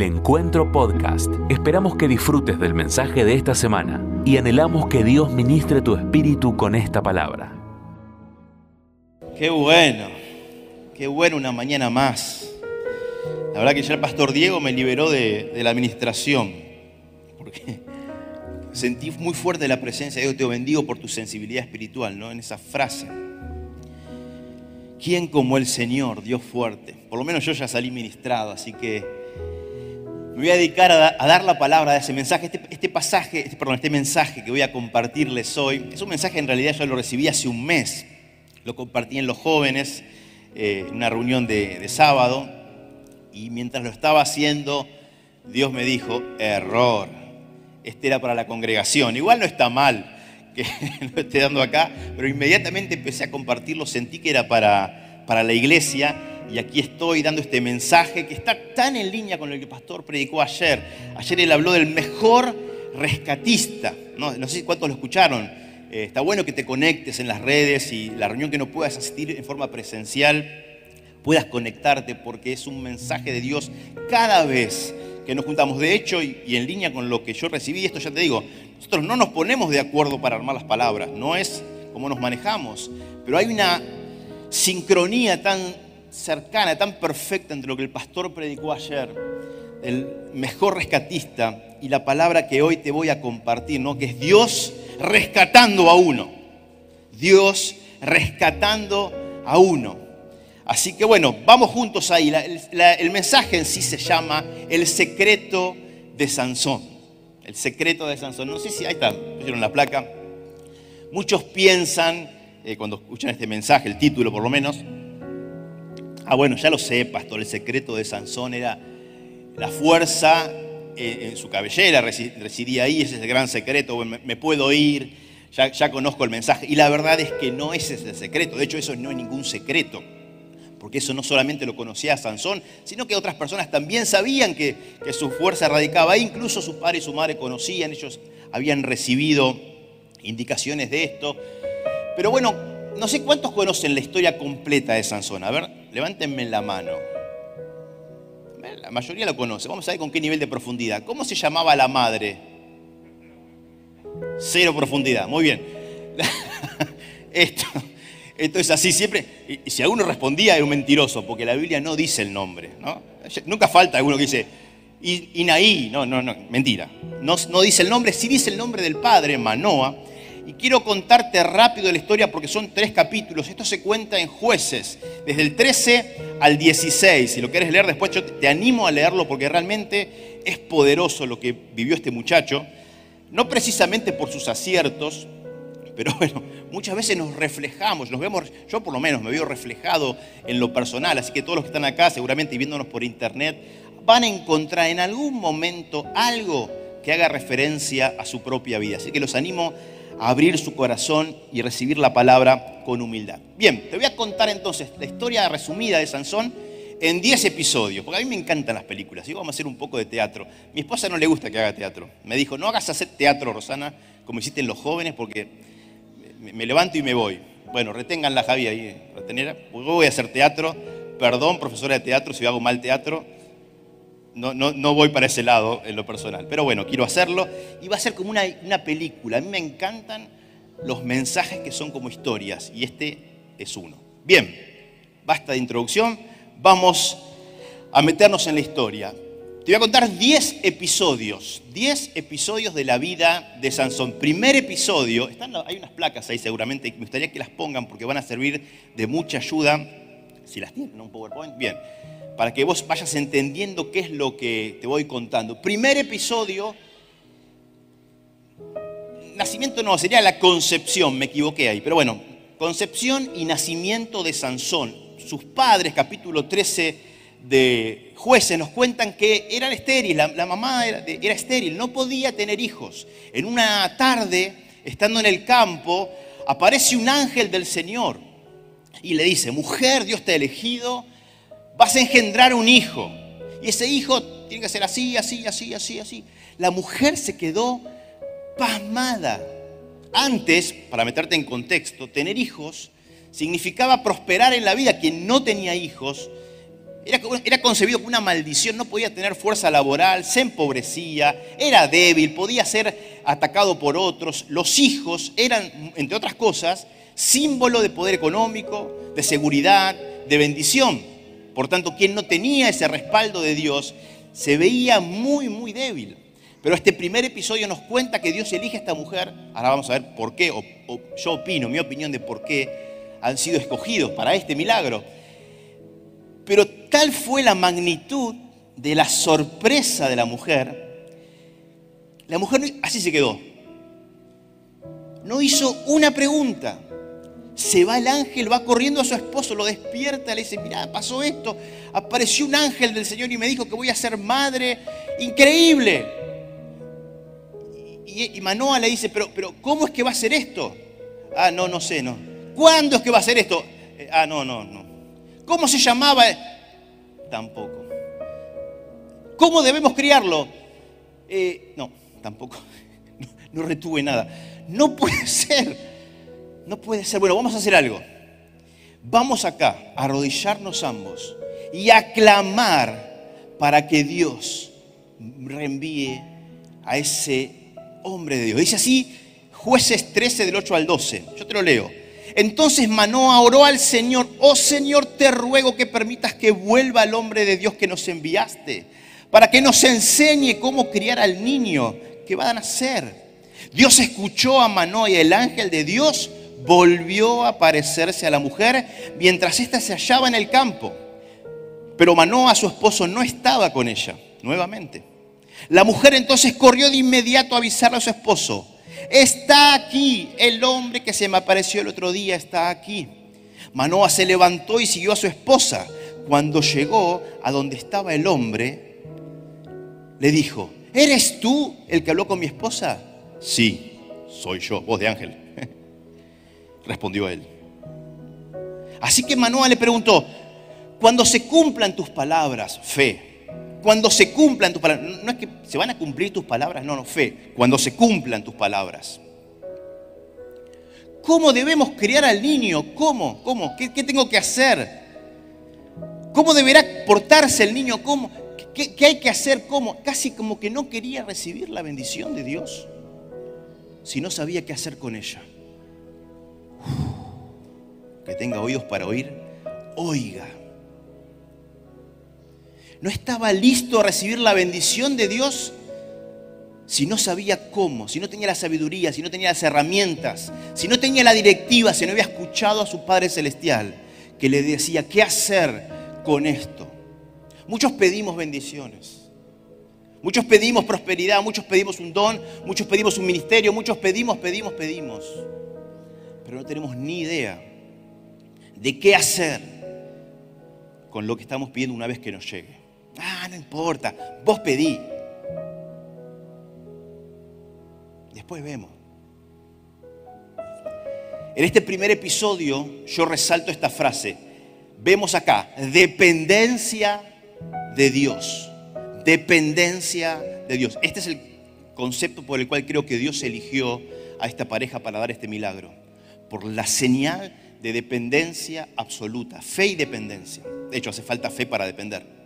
El Encuentro Podcast. Esperamos que disfrutes del mensaje de esta semana y anhelamos que Dios ministre tu espíritu con esta palabra. Qué bueno, qué bueno una mañana más. La verdad que ya el pastor Diego me liberó de, de la administración, porque sentí muy fuerte la presencia de Dios. Te bendigo por tu sensibilidad espiritual, ¿no? En esa frase. ¿Quién como el Señor, Dios fuerte? Por lo menos yo ya salí ministrado, así que me voy a dedicar a, dar la palabra de ese mensaje. Este, este pasaje, este, perdón, este mensaje que voy a compartirles hoy, es un mensaje en realidad yo lo recibí hace un mes. Lo compartí en los jóvenes, eh, en una reunión de, de sábado, y mientras lo estaba haciendo, Dios me dijo, error, este era para la congregación. Igual no está mal que lo esté dando acá, pero inmediatamente empecé a compartirlo, sentí que era para, para la iglesia y aquí estoy dando este mensaje que está tan en línea con lo que el pastor predicó ayer. Ayer él habló del mejor rescatista, no, sé cuántos lo escucharon. Eh, está bueno que te conectes en las redes y la reunión que no puedas asistir en forma presencial, puedas conectarte porque es un mensaje de Dios cada vez que nos juntamos. De hecho, y, y en línea con lo que yo recibí, esto ya te digo, nosotros no nos ponemos de acuerdo para armar las palabras, no es como nos manejamos, pero hay una sincronía tan cercana, tan perfecta entre lo que el pastor predicó ayer, el mejor rescatista, y la palabra que hoy te voy a compartir, ¿no? que es Dios rescatando a uno. Dios rescatando a uno. Así que bueno, vamos juntos ahí. El mensaje en sí se llama El secreto de Sansón. El secreto de Sansón. No sé si ahí está, pusieron la placa. Muchos piensan, eh, cuando escuchan este mensaje, el título por lo menos, ah bueno, ya lo sé, pastor, el secreto de Sansón era la fuerza eh, en su cabellera, resi- residía ahí, ese es el gran secreto, me, puedo ir, ya, ya conozco el mensaje. Y la verdad es que no ese es el secreto, de hecho eso no es ningún secreto porque eso no solamente lo conocía Sansón, sino que otras personas también sabían que, que su fuerza radicaba ahí, incluso su padre y su madre conocían, ellos habían recibido indicaciones de esto. Pero bueno, no sé cuántos conocen la historia completa de Sansón. A ver, levántenme la mano. La mayoría lo conoce. Vamos a ver con qué nivel de profundidad. ¿Cómo se llamaba la madre? Cero profundidad. Muy bien. Esto, esto es así siempre. Y, si alguno respondía era un mentiroso, porque la Biblia no dice el nombre. ¿no? Nunca falta alguno que dice, "I- Inaí. No, no, no, mentira. No, no dice el nombre, sí dice el nombre del padre, Manoa. Y quiero contarte rápido la historia porque son tres capítulos. Esto se cuenta en jueces, desde el 13 al 16. Si lo quieres leer después, yo te- animo a leerlo porque realmente es poderoso lo que vivió este muchacho. No precisamente por sus aciertos, pero bueno, muchas veces nos reflejamos, nos vemos, yo por lo menos me veo reflejado en lo personal, así que todos los que están acá, seguramente viéndonos por internet, van a encontrar en algún momento algo que haga referencia a su propia vida. Así que los animo abrir su corazón y recibir la palabra con humildad. Bien, te voy a contar entonces la historia resumida de Sansón en 10 episodios, porque a mí me encantan las películas, y vamos a hacer un poco de teatro. Mi esposa no le gusta que haga teatro. Me dijo, no hagas hacer teatro, Rosana, como hiciste en los jóvenes, porque me, levanto y me voy. Bueno, retengan la Javi ahí, retenera. Voy a hacer teatro. Perdón, profesora de teatro, si hago mal teatro. No, no, no voy para ese lado en lo personal. Pero bueno, quiero hacerlo. Y va a ser como una, película. A mí me encantan los mensajes que son como historias. Y este es uno. Bien, basta de introducción. Vamos a meternos en la historia. Te voy a contar 10 episodios, 10 episodios de la vida de Sansón. Primer episodio, hay unas placas ahí seguramente, y me gustaría que las pongan porque van a servir de mucha ayuda, si las tienen, un PowerPoint, bien, para que vos vayas entendiendo qué es lo que te voy contando. Primer episodio, nacimiento no, sería la concepción, me equivoqué ahí, pero bueno, concepción y nacimiento de Sansón. Sus padres, capítulo 13 de jueces nos cuentan que eran estériles, la, mamá era, era estéril, no podía tener hijos. En una tarde, estando en el campo, aparece un ángel del Señor y le dice, mujer, Dios te ha elegido, vas a engendrar un hijo. Y ese hijo tiene que ser así, así, así, así, así. La mujer se quedó pasmada. Antes, para meterte en contexto, tener hijos significaba prosperar en la vida. Quien no tenía hijos Era, era concebido como una maldición, no podía tener fuerza laboral, se empobrecía, era débil, podía ser atacado por otros. Los hijos eran, entre otras cosas, símbolo de poder económico, de seguridad, de bendición. Por tanto, quien no tenía ese respaldo de Dios se veía muy, muy débil. Pero este primer episodio nos cuenta que Dios elige a esta mujer. Ahora vamos a ver por qué, o, yo opino, mi opinión de por qué han sido escogidos para este milagro. Pero tal fue la magnitud de la sorpresa de la mujer. La mujer así se quedó. No hizo una pregunta. Se va el ángel, va corriendo a su esposo, lo despierta, le dice, mira, pasó esto. Apareció un ángel del Señor y me dijo que voy a ser madre. Increíble. Y, Manoa le dice, pero, pero ¿cómo es que va a ser esto? Ah, no, no sé, no. ¿Cuándo es que va a ser esto? Eh, ah, no, no, no. ¿Cómo se llamaba? Tampoco. ¿Cómo debemos criarlo? Eh, no, tampoco. No retuve nada. No puede ser. No puede ser. Bueno, vamos a hacer algo. Vamos acá a arrodillarnos ambos y a clamar para que Dios reenvíe a ese hombre de Dios. Dice así jueces 13 del 8 al 12. Yo te lo leo. Entonces Manoa oró al Señor, oh Señor, te ruego que permitas que vuelva el hombre de Dios que nos enviaste, para que nos enseñe cómo criar al niño que va a nacer. Dios escuchó a Manoa y el ángel de Dios volvió a aparecerse a la mujer mientras ésta se hallaba en el campo. Pero Manoa, su esposo, no estaba con ella, nuevamente. La mujer entonces corrió de inmediato a avisarle a su esposo, está aquí, el hombre que se me apareció el otro día está aquí. Manoa se levantó y siguió a su esposa. Cuando llegó a donde estaba el hombre, le dijo, ¿eres tú el que habló con mi esposa? Sí, soy yo, voz de ángel. Respondió él. Así que Manoa le preguntó, cuando se cumplan tus palabras, fe, cuando se cumplan tus palabras, no es que se van a cumplir tus palabras, no, no, fe, cuando se cumplan tus palabras. ¿Cómo debemos criar al niño? ¿Cómo? ¿Cómo? ¿Qué, tengo que hacer? ¿Cómo deberá portarse el niño? ¿Cómo? ¿Qué, ¿Qué, hay que hacer? ¿Cómo? Casi como que no quería recibir la bendición de Dios si no sabía qué hacer con ella. Que tenga oídos para oír, oiga. No estaba listo a recibir la bendición de Dios si no sabía cómo, si no tenía la sabiduría, si no tenía las herramientas, si no tenía la directiva, si no había escuchado a su Padre Celestial que le decía qué hacer con esto. Muchos pedimos bendiciones, muchos pedimos prosperidad, muchos pedimos un don, muchos pedimos un ministerio, muchos pedimos, pedimos, pedimos, pero no tenemos ni idea de qué hacer con lo que estamos pidiendo una vez que nos llegue. Ah, no importa, vos pedí. Después vemos. En este primer episodio yo resalto esta frase. Vemos acá, dependencia de Dios. Dependencia de Dios. Este es el concepto por el cual creo que Dios eligió a esta pareja para dar este milagro. Por la señal de dependencia absoluta, fe y dependencia. De hecho, hace falta fe para depender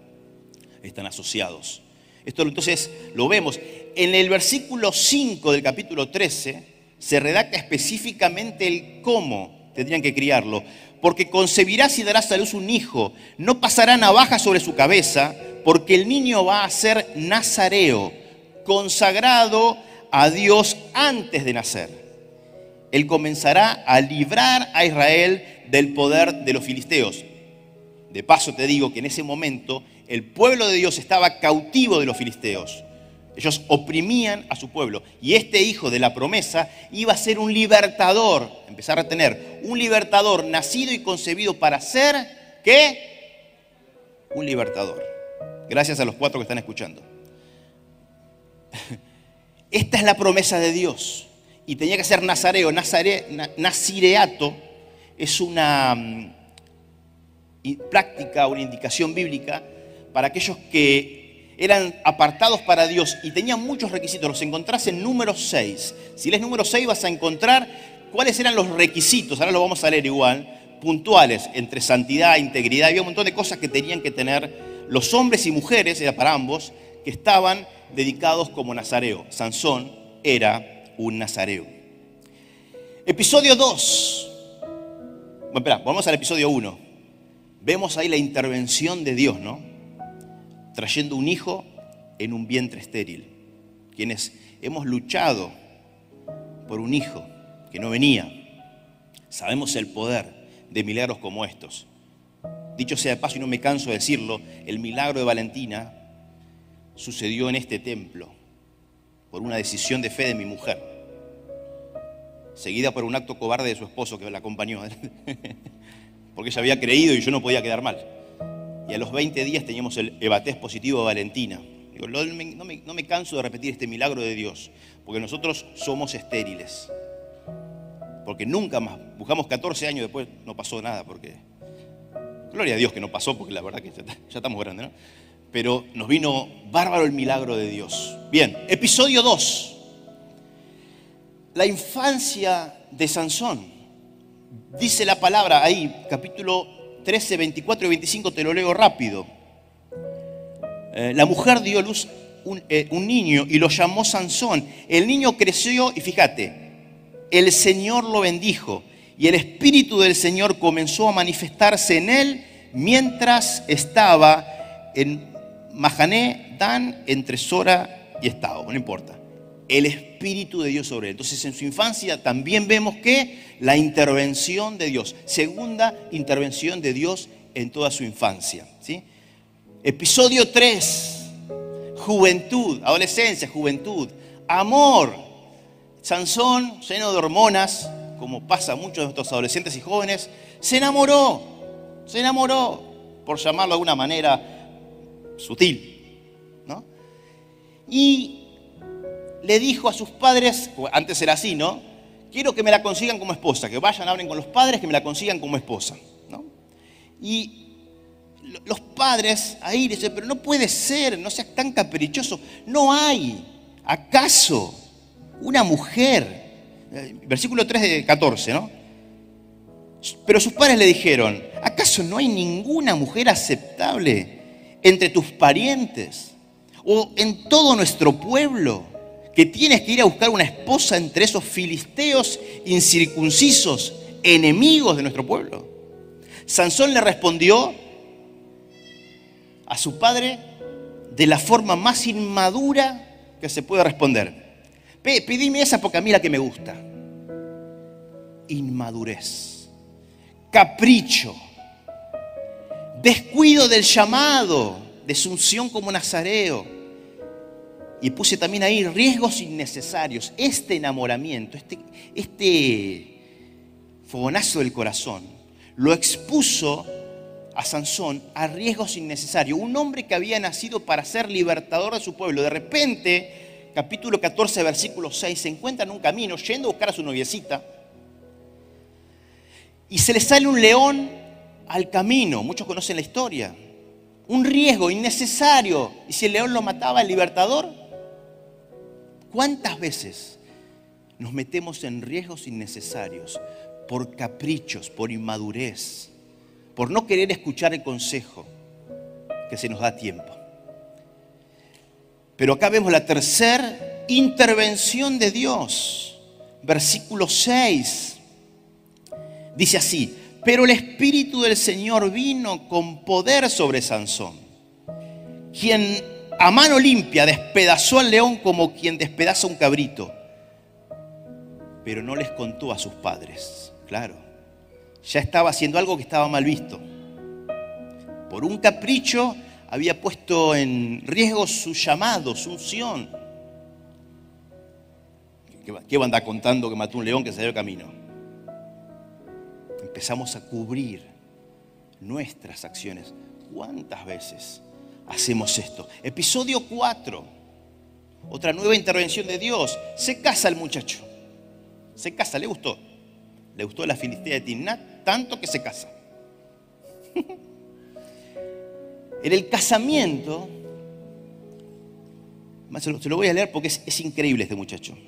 están asociados. Esto entonces lo vemos. En el versículo 5 del capítulo 13 se redacta específicamente el cómo tendrían que criarlo. Porque concebirás y darás a luz un hijo. No pasará navaja sobre su cabeza, porque el niño va a ser nazareo, consagrado a Dios antes de nacer. Él comenzará a librar a Israel del poder de los filisteos. De paso te digo que en ese momento el pueblo de Dios estaba cautivo de los filisteos. Ellos oprimían a su pueblo. Y este hijo de la promesa iba a ser un libertador, empezar a tener un libertador nacido y concebido para ser, ¿qué? Un libertador. Gracias a los cuatro que están escuchando. Esta es la promesa de Dios. Y tenía que ser nazareo. nazireato es una mm, práctica, una indicación bíblica para aquellos que eran apartados para Dios y tenían muchos requisitos. Los encontrás en número 6. Si lees número 6 vas a encontrar cuáles eran los requisitos. Ahora lo vamos a leer igual. puntuales entre santidad integridad. Había un montón de cosas que tenían que tener los hombres y mujeres, era para ambos, que estaban dedicados como nazareo. Sansón era un nazareo. Episodio 2. Bueno, espera, vamos al episodio 1. Vemos ahí la intervención de Dios, ¿no? Trayendo un hijo en un vientre estéril. Quienes hemos luchado por un hijo que no venía, sabemos el poder de milagros como estos. Dicho sea de paso, y no me canso de decirlo, el milagro de Valentina sucedió en este templo por una decisión de fe de mi mujer, seguida por un acto cobarde de su esposo que la acompañó, porque ella había creído y yo no podía quedar mal. Y a los 20 días teníamos el ebatés positivo de Valentina. Digo, no, me, no me canso de repetir este milagro de Dios, porque nosotros somos estériles. Porque nunca más, buscamos 14 años después, no pasó nada, porque gloria a Dios que no pasó, porque la verdad que ya, ya estamos grandes, ¿no? Pero nos vino bárbaro el milagro de Dios. Bien, episodio 2. La infancia de Sansón. Dice la palabra ahí, capítulo 13, 24 y 25, te lo leo rápido. Eh, la mujer dio luz un, eh, un niño y lo llamó Sansón. El niño creció y fíjate, el Señor lo bendijo y el Espíritu del Señor comenzó a manifestarse en él mientras estaba en Mahané, Dan, entre Sora y Estado, no importa. El Espíritu de Dios sobre él. Entonces en su infancia también vemos que la intervención de Dios, segunda intervención de Dios en toda su infancia. ¿sí? Episodio 3, juventud, adolescencia, juventud, amor. Sansón, lleno de hormonas, como pasa a muchos de nuestros adolescentes y jóvenes, se enamoró, se enamoró, por llamarlo de alguna manera, sutil, ¿no? Y le dijo a sus padres, antes era así, ¿no? Quiero que me la consigan como esposa, que vayan, hablen con los padres, que me la consigan como esposa, ¿no? Y los padres ahí dicen, pero no puede ser, no seas tan caprichoso, no hay, ¿acaso una mujer? Eh, versículo 3 de 14, ¿no? Pero sus padres le dijeron, ¿acaso no hay ninguna mujer aceptable entre tus parientes o en todo nuestro pueblo, que tienes que ir a buscar una esposa entre esos filisteos incircuncisos, enemigos de nuestro pueblo. Sansón le respondió a su padre de la forma más inmadura que se puede responder. Pedime esa porque a mí la que me gusta. Inmadurez, capricho, descuido del llamado de como nazareo. Y puse también ahí riesgos innecesarios. Este enamoramiento, este, este fogonazo del corazón, lo expuso a Sansón a riesgos innecesarios. Un hombre que había nacido para ser libertador de su pueblo. De repente, capítulo 14, versículo 6, se encuentra en un camino yendo a buscar a su noviecita. Y se le sale un león al camino. Muchos conocen la historia. Un riesgo innecesario. ¿Y si el león lo mataba el libertador? ¿Cuántas veces nos metemos en riesgos innecesarios por caprichos, por inmadurez, por no querer escuchar el consejo que se nos da tiempo? Pero acá vemos la tercera intervención de Dios. Versículo 6. Dice así, pero el Espíritu del Señor vino con poder sobre Sansón, quien a mano limpia despedazó al león como quien despedaza un cabrito, pero no les contó a sus padres. Claro, ya estaba haciendo algo que estaba mal visto. Por un capricho había puesto en riesgo su llamado, su unción. ¿Qué va a andar contando que mató un león que salió del camino? Empezamos a cubrir nuestras acciones. ¿Cuántas veces hacemos esto? Episodio 4, otra nueva intervención de Dios. Se casa el muchacho. Se casa, le gustó. Le gustó la filistea de Timnat tanto que se casa. en el casamiento, se lo voy a leer porque es, es increíble este muchacho.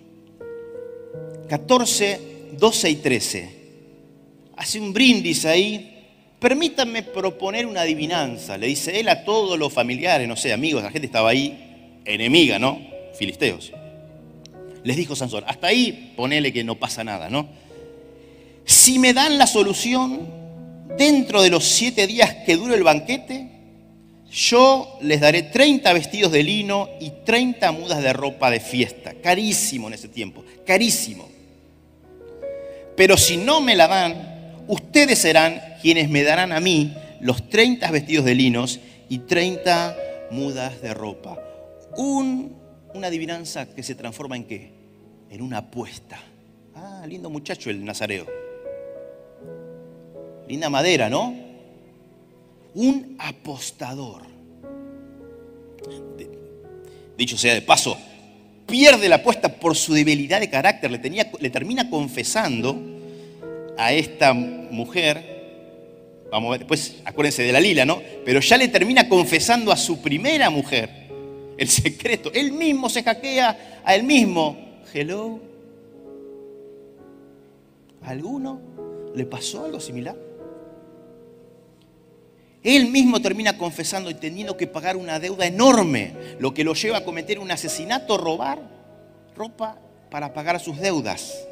14, 12 y 13. Hace un brindis ahí. Permítanme proponer una adivinanza, le dice él a todos los familiares, no sé, amigos, la gente estaba ahí, enemiga, ¿no? Filisteos. Les dijo Sansón, hasta ahí ponele que no pasa nada, ¿no? Si me dan la solución dentro de los siete días que dure el banquete, yo les daré 30 vestidos de lino y 30 mudas de ropa de fiesta. Carísimo en ese tiempo, carísimo. Pero si no me la dan, ustedes serán quienes me darán a mí los 30 vestidos de linos y 30 mudas de ropa. una adivinanza que se transforma en qué? En una apuesta. Ah, lindo muchacho el nazareo. Linda madera, ¿no? Un apostador. Dicho sea de paso, pierde la apuesta por su debilidad de carácter. Le, tenía, le termina confesando a esta mujer. Vamos a ver, después acuérdense de la lila, ¿no? Pero ya le termina confesando a su primera mujer el secreto. Él mismo se hackea a él mismo. Hello. ¿A alguno le pasó algo similar? Él mismo termina confesando y teniendo que pagar una deuda enorme, lo que lo lleva a cometer un asesinato, robar ropa para pagar sus deudas.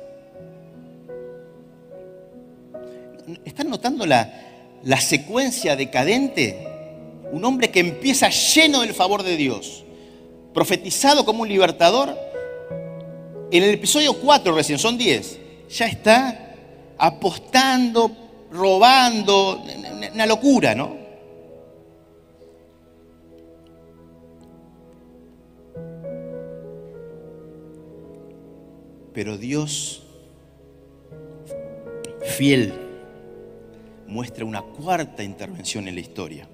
¿Están notando la, secuencia decadente? Un hombre que empieza lleno del favor de Dios, profetizado como un libertador. En el episodio 4 recién, son 10, ya está apostando, robando, una locura, ¿no? Pero Dios, fiel, muestra una cuarta intervención en la historia.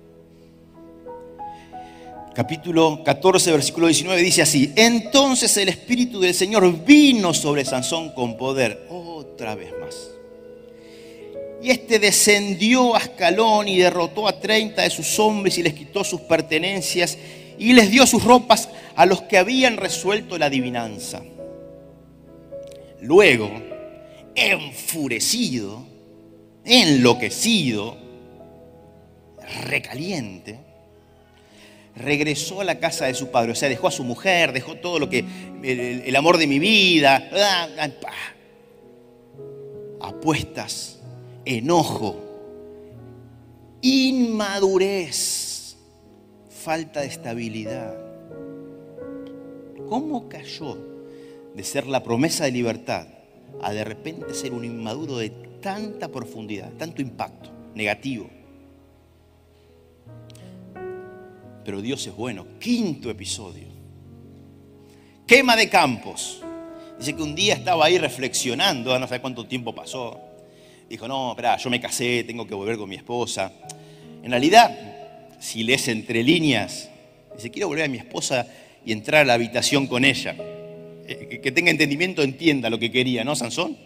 Capítulo 14, versículo 19 dice así, entonces el Espíritu del Señor vino sobre Sansón con poder, otra vez más. Y este descendió a Ascalón y derrotó a 30 de sus hombres y les quitó sus pertenencias y les dio sus ropas a los que habían resuelto la adivinanza. Luego, enfurecido, enloquecido, recaliente, regresó a la casa de su padre. O sea, dejó a su mujer, dejó todo lo que, el, amor de mi vida, apuestas, enojo, inmadurez, falta de estabilidad. ¿Cómo cayó de ser la promesa de libertad a de repente ser un inmaduro de tanta profundidad, tanto impacto negativo. Pero Dios es bueno. Quinto episodio. Quema de campos. Dice que un día estaba ahí reflexionando, no sé cuánto tiempo pasó. Dijo, no, espera, yo me casé, tengo que volver con mi esposa. En realidad, si lees entre líneas, dice, quiero volver a mi esposa y entrar a la habitación con ella. Eh, que tenga entendimiento entienda lo que quería, ¿no, Sansón?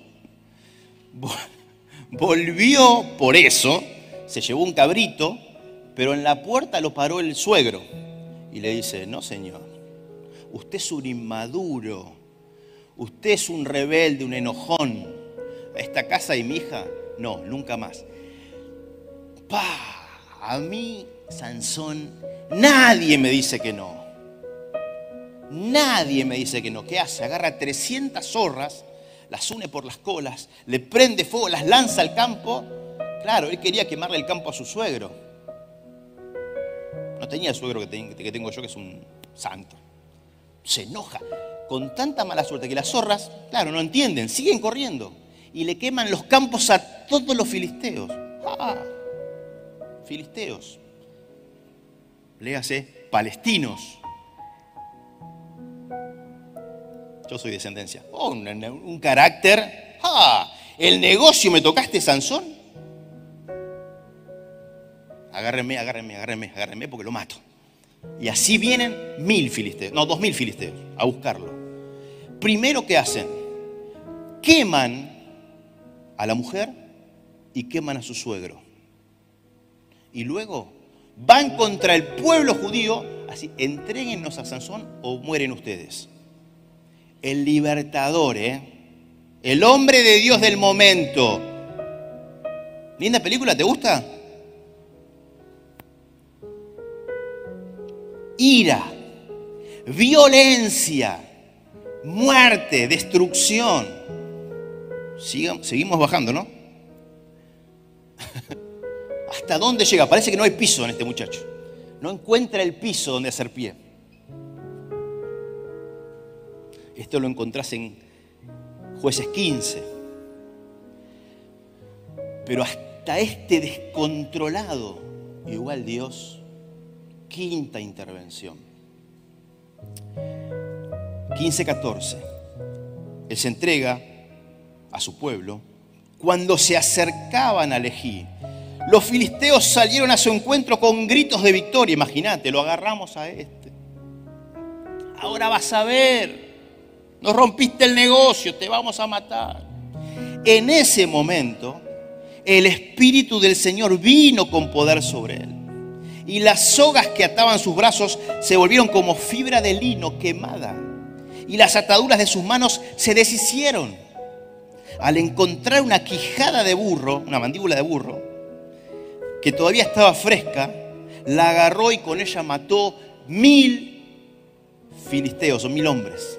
Volvió por eso, se llevó un cabrito, pero en la puerta lo paró el suegro y le dice, no señor, usted es un inmaduro, usted es un rebelde, un enojón, esta casa y mi hija, no, nunca más. Pa, a mí, Sansón, nadie me dice que no. Nadie me dice que no. ¿Qué hace? Agarra 300 zorras, las une por las colas, le prende fuego, las lanza al campo. Claro, él quería quemarle el campo a su suegro. No tenía el suegro que tengo yo, que es un santo. Se enoja con tanta mala suerte que las zorras, claro, no entienden, siguen corriendo y le queman los campos a todos los filisteos. Ah, filisteos. Léase, palestinos. Yo soy descendencia. Oh, un, carácter. ¡Ah! ¿El negocio me tocaste, Sansón? Agárrenme, agárrenme, agárrenme, agárrenme porque lo mato. Y así vienen mil filisteos, no, dos mil filisteos a buscarlo. Primero, ¿qué hacen? Queman a la mujer y queman a su suegro. Y luego van contra el pueblo judío, así, entréguennos a Sansón o mueren ustedes el libertador, ¿eh? el hombre de Dios del momento, ¿Linda película? ¿Te gusta? Ira, violencia, muerte, destrucción. seguimos bajando, ¿no? ¿Hasta dónde llega? Parece que no hay piso en este muchacho. No encuentra el piso donde hacer pie. Esto lo encontrás en jueces 15. Pero hasta este descontrolado, igual Dios, quinta intervención. 15-14. Él se entrega a su pueblo. Cuando se acercaban a Lejí, los filisteos salieron a su encuentro con gritos de victoria. Imagínate, lo agarramos a este. Ahora vas a ver, nos rompiste el negocio, te vamos a matar. En ese momento, el Espíritu del Señor vino con poder sobre él. Y las sogas que ataban sus brazos se volvieron como fibra de lino quemada. Y las ataduras de sus manos se deshicieron. Al encontrar una quijada de burro, una mandíbula de burro, que todavía estaba fresca, la agarró y con ella mató mil filisteos o mil hombres.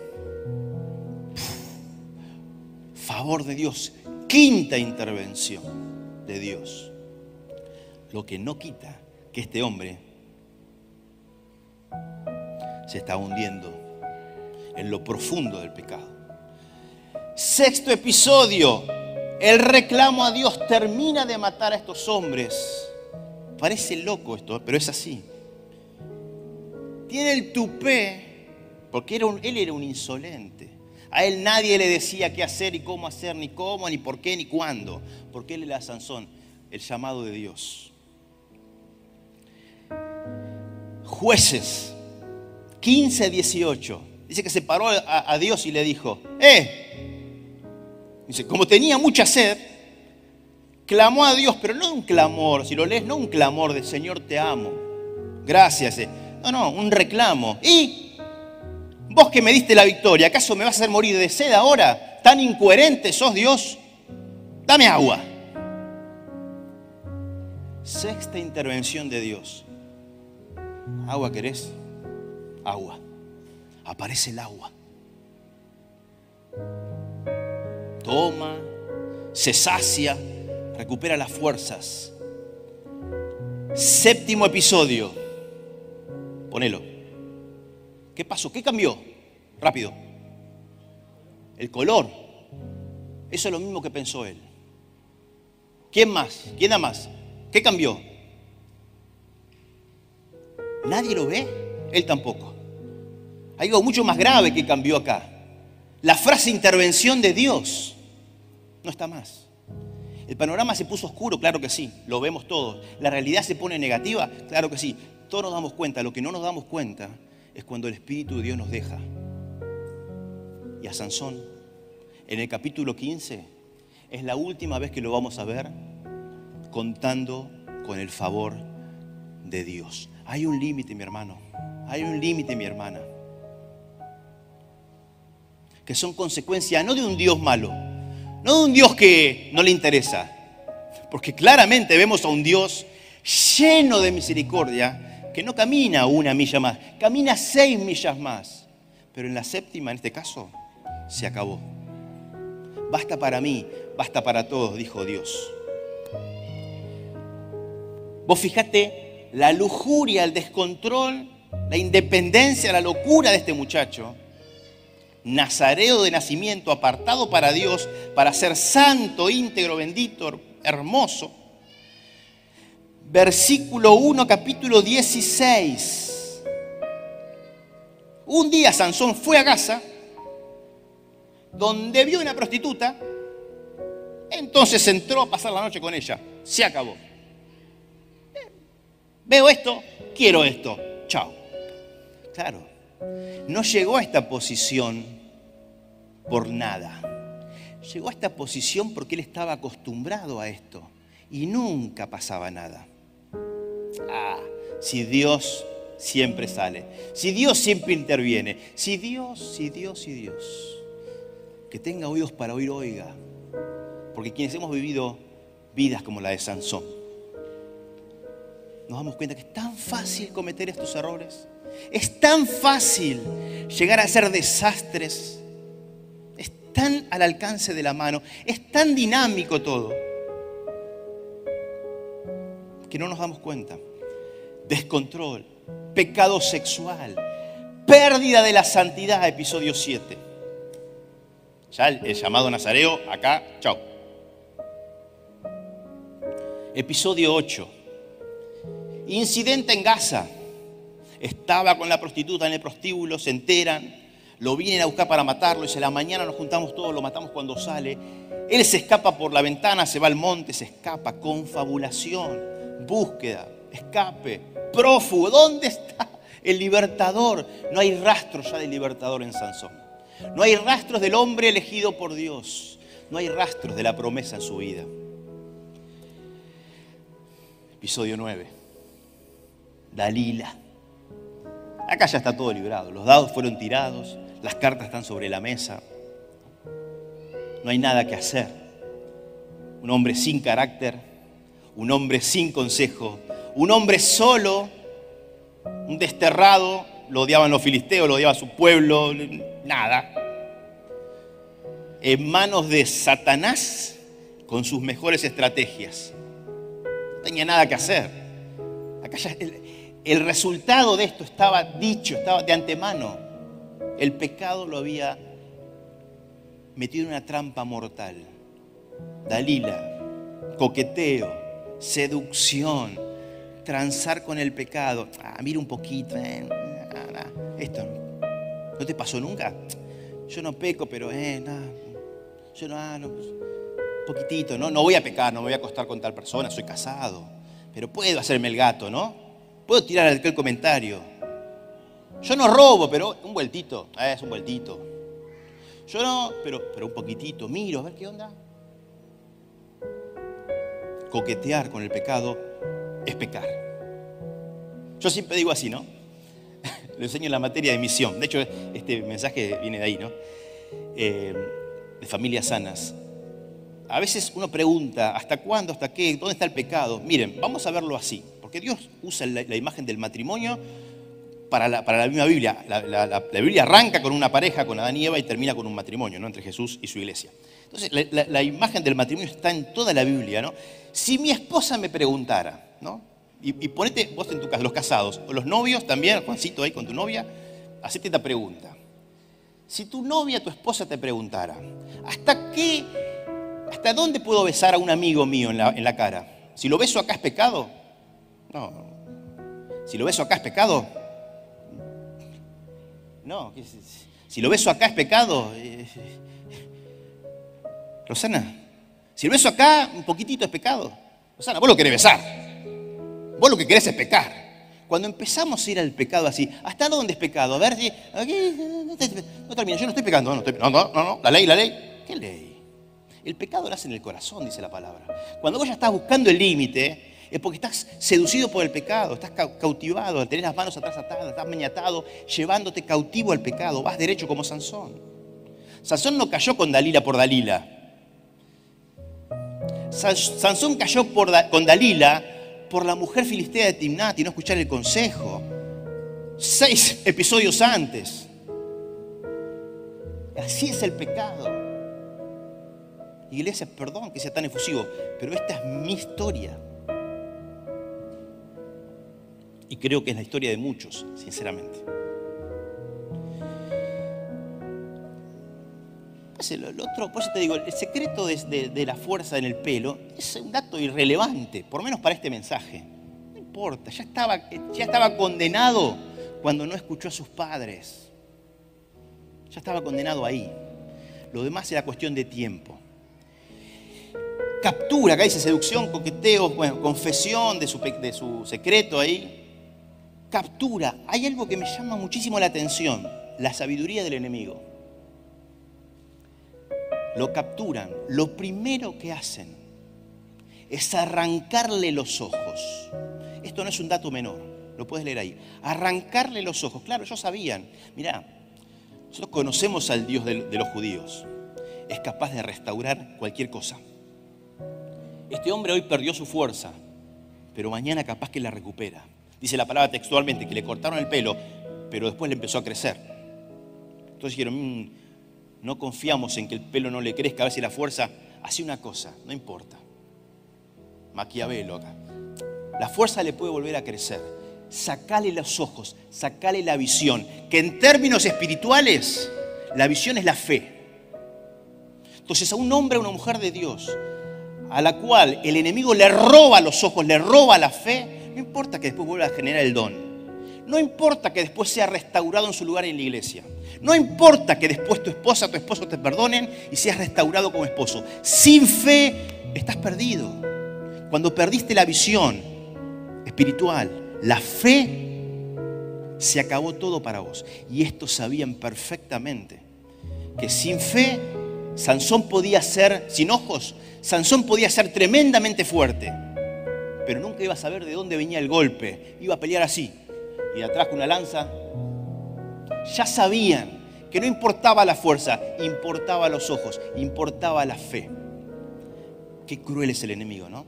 Favor de Dios. Quinta intervención de Dios. Lo que no quita que este hombre se está hundiendo en lo profundo del pecado. Sexto episodio. El reclamo a Dios termina de matar a estos hombres Parece loco esto, pero es así. Tiene el tupé, porque él era un insolente. A él nadie le decía qué hacer y cómo hacer, ni cómo, ni por qué, ni cuándo. Porque él era Sansón, el llamado de Dios. Jueces 15, 18. Dice que se paró a, a Dios y le dijo, ¡eh! Dice, como tenía mucha sed, clamó a Dios, pero no un clamor, si lo lees, no un clamor de Señor te amo, gracias. Eh. No, no, un reclamo. ¿Y vos que me diste la victoria, acaso me vas a hacer morir de sed ahora? ¿Tan incoherente sos Dios? Dame agua. Sexta intervención de Dios. ¿Agua querés? Agua. Aparece el agua. Toma, se sacia recupera las fuerzas. Séptimo episodio. Ponelo. ¿Qué pasó? ¿Qué cambió? Rápido. El color. Eso es lo mismo que pensó él. ¿Quién más? ¿Quién da más? ¿Qué cambió? ¿Nadie lo ve? Él tampoco. Hay algo mucho más grave que cambió acá. La frase intervención de Dios no está más. ¿El panorama se puso oscuro? Claro que sí, lo vemos todos. ¿La realidad se pone negativa? Claro que sí. Todos nos damos cuenta. Lo que no nos damos cuenta es cuando el Espíritu de Dios nos deja. Y a Sansón, en el capítulo 15, es la última vez que lo vamos a ver contando con el favor de Dios. Hay un límite, mi hermano. Hay un límite, mi hermana. Que son consecuencia no de un Dios malo, no de un Dios que no le interesa, porque claramente vemos a un Dios lleno de misericordia que no camina una milla más, camina seis millas más. Pero en la séptima, en este caso, se acabó. Basta para mí, basta para todos, dijo Dios. Vos fijate la lujuria, el descontrol, la independencia, la locura de este muchacho nazareo de nacimiento, apartado para Dios, para ser santo, íntegro, bendito, hermoso. Versículo 1, capítulo 16. Un día Sansón fue a Gaza, donde vio una prostituta, entonces entró a pasar la noche con ella. Se acabó. Veo esto, quiero esto. Chao. Claro, no llegó a esta posición por nada. Llegó a esta posición porque él estaba acostumbrado a esto y nunca pasaba nada. Ah, si Dios siempre sale, si Dios siempre interviene, si Dios, si Dios, si Dios, que tenga oídos para oír, oiga, porque quienes hemos vivido vidas como la de Sansón. Nos damos cuenta que es tan fácil cometer estos errores. Es tan fácil llegar a ser desastres. Es tan al alcance de la mano. Es tan dinámico todo. Que no nos damos cuenta. Descontrol, pecado sexual, pérdida de la santidad, episodio 7. Ya el, llamado Nazareo, acá, chao. Episodio 8. Incidente en Gaza. Estaba con la prostituta en el prostíbulo, se enteran, lo vienen a buscar para matarlo, y dice, la mañana nos juntamos todos, lo matamos cuando sale. Él se escapa por la ventana, se va al monte, se escapa, confabulación, búsqueda, escape, prófugo. ¿Dónde está el libertador? No hay rastros ya del libertador en Sansón. No hay rastros del hombre elegido por Dios. No hay rastros de la promesa en su vida. Episodio 9. Dalila. Acá ya está todo librado. Los dados fueron tirados, las cartas están sobre la mesa. No hay nada que hacer. Un hombre sin carácter, un hombre sin consejo, un hombre solo, un desterrado, lo odiaban los filisteos, lo odiaba su pueblo, nada. En manos de Satanás con sus mejores estrategias. No tenía nada que hacer. El resultado de esto estaba dicho, estaba de antemano. El pecado lo había metido en una trampa mortal. Dalila, coqueteo, seducción, transar con el pecado. Ah, mira un poquito, eh. esto no te pasó nunca. Yo no peco, pero eh, yo no, ah, pues, poquitito, ¿no? No voy a pecar, no me voy a acostar con tal persona, soy casado. Pero puedo hacerme el gato, ¿no? Puedo tirar aquel comentario. Yo no robo, pero un vueltito, eh, es un vueltito. Yo no, pero, pero un poquitito, miro, a ver qué onda. Coquetear con el pecado es pecar. Yo siempre digo así, ¿no? Lo enseño en la materia de misión. De hecho, este mensaje viene de ahí, ¿no? Eh, de familias sanas. A veces uno pregunta, ¿hasta cuándo? ¿Hasta qué? ¿Dónde está el pecado? Miren, vamos a verlo así. Porque Dios usa la, imagen del matrimonio para la, misma Biblia. La, Biblia arranca con una pareja, con Adán y Eva, y termina con un matrimonio, ¿no? Entre Jesús y su iglesia. Entonces, la, imagen del matrimonio está en toda la Biblia, ¿no? Si mi esposa me preguntara, ¿no? Y, ponete vos en tu casa, los casados, o los novios también, Juancito ahí con tu novia, hacete esta pregunta. Si tu novia, tu esposa te preguntara, ¿hasta qué, hasta dónde puedo besar a un amigo mío en la, en la cara? Si lo beso acá es pecado. No. Si lo beso acá es pecado. No. Si lo beso acá es pecado. Eh, Rosana, si lo beso acá, un poquitito es pecado. Rosana, vos lo querés besar. Vos lo que querés es pecar. Cuando empezamos a ir al pecado así, ¿hasta dónde es pecado? A ver si. Aquí, no termina, yo no estoy pecando. No, no, no, no, la ley, la ley. ¿Qué ley? El pecado lo hace en el corazón, dice la palabra. Cuando vos ya estás buscando el límite, es porque estás seducido por el pecado, estás cautivado, tenés las manos atrás atadas, estás meñatado, llevándote cautivo al pecado, vas derecho como Sansón. Sansón no cayó con Dalila por Dalila, Sansón cayó con Dalila por la mujer filistea de Timnat y no escuchar el consejo. Seis episodios antes. Así es el pecado. Iglesia, perdón que sea tan efusivo, pero esta es mi historia. Y creo que es la historia de muchos, sinceramente. el, otro, por eso te digo, el secreto de, la fuerza en el pelo es un dato irrelevante, por menos para este mensaje. No importa, ya estaba, ya estaba condenado cuando no escuchó a sus padres. Ya estaba condenado ahí. Lo demás era cuestión de tiempo. Captura, acá dice seducción, coqueteo, bueno, confesión de su, de su secreto ahí. Captura. Hay algo que me llama muchísimo la atención, la sabiduría del enemigo lo capturan, lo primero que hacen es arrancarle los ojos. Esto no es un dato menor, lo puedes leer ahí. Arrancarle los ojos. Claro, ellos sabían. Mirá, nosotros conocemos al Dios de, los judíos. Es capaz de restaurar cualquier cosa. este hombre hoy perdió su fuerza, pero mañana capaz que la recupera. Dice la palabra textualmente que le cortaron el pelo, pero después le empezó a crecer. Entonces dijeron, "Mm, no confiamos en que el pelo no le crezca, a ver si la fuerza hace una cosa, no importa. Maquiavelo acá. La fuerza le puede volver a crecer. Sacale los ojos, sacale la visión, que en términos espirituales la visión es la fe. Entonces a un hombre, a una mujer de Dios, a la cual el enemigo le roba los ojos, le roba la fe, no importa que después vuelva a generar el don. No importa que después sea restaurado en su lugar en la iglesia. No importa que después tu esposa, tu esposo te perdonen y seas restaurado como esposo. Sin fe estás perdido. Cuando perdiste la visión espiritual, la fe, se acabó todo para vos. Y estos sabían perfectamente que sin fe, Sansón podía ser, sin ojos, Sansón podía ser tremendamente fuerte. Pero nunca iba a saber de dónde venía el golpe. Iba a pelear así. Y de atrás con una lanza. Ya sabían que no importaba la fuerza, importaba los ojos, importaba la fe. Qué cruel es el enemigo, ¿no?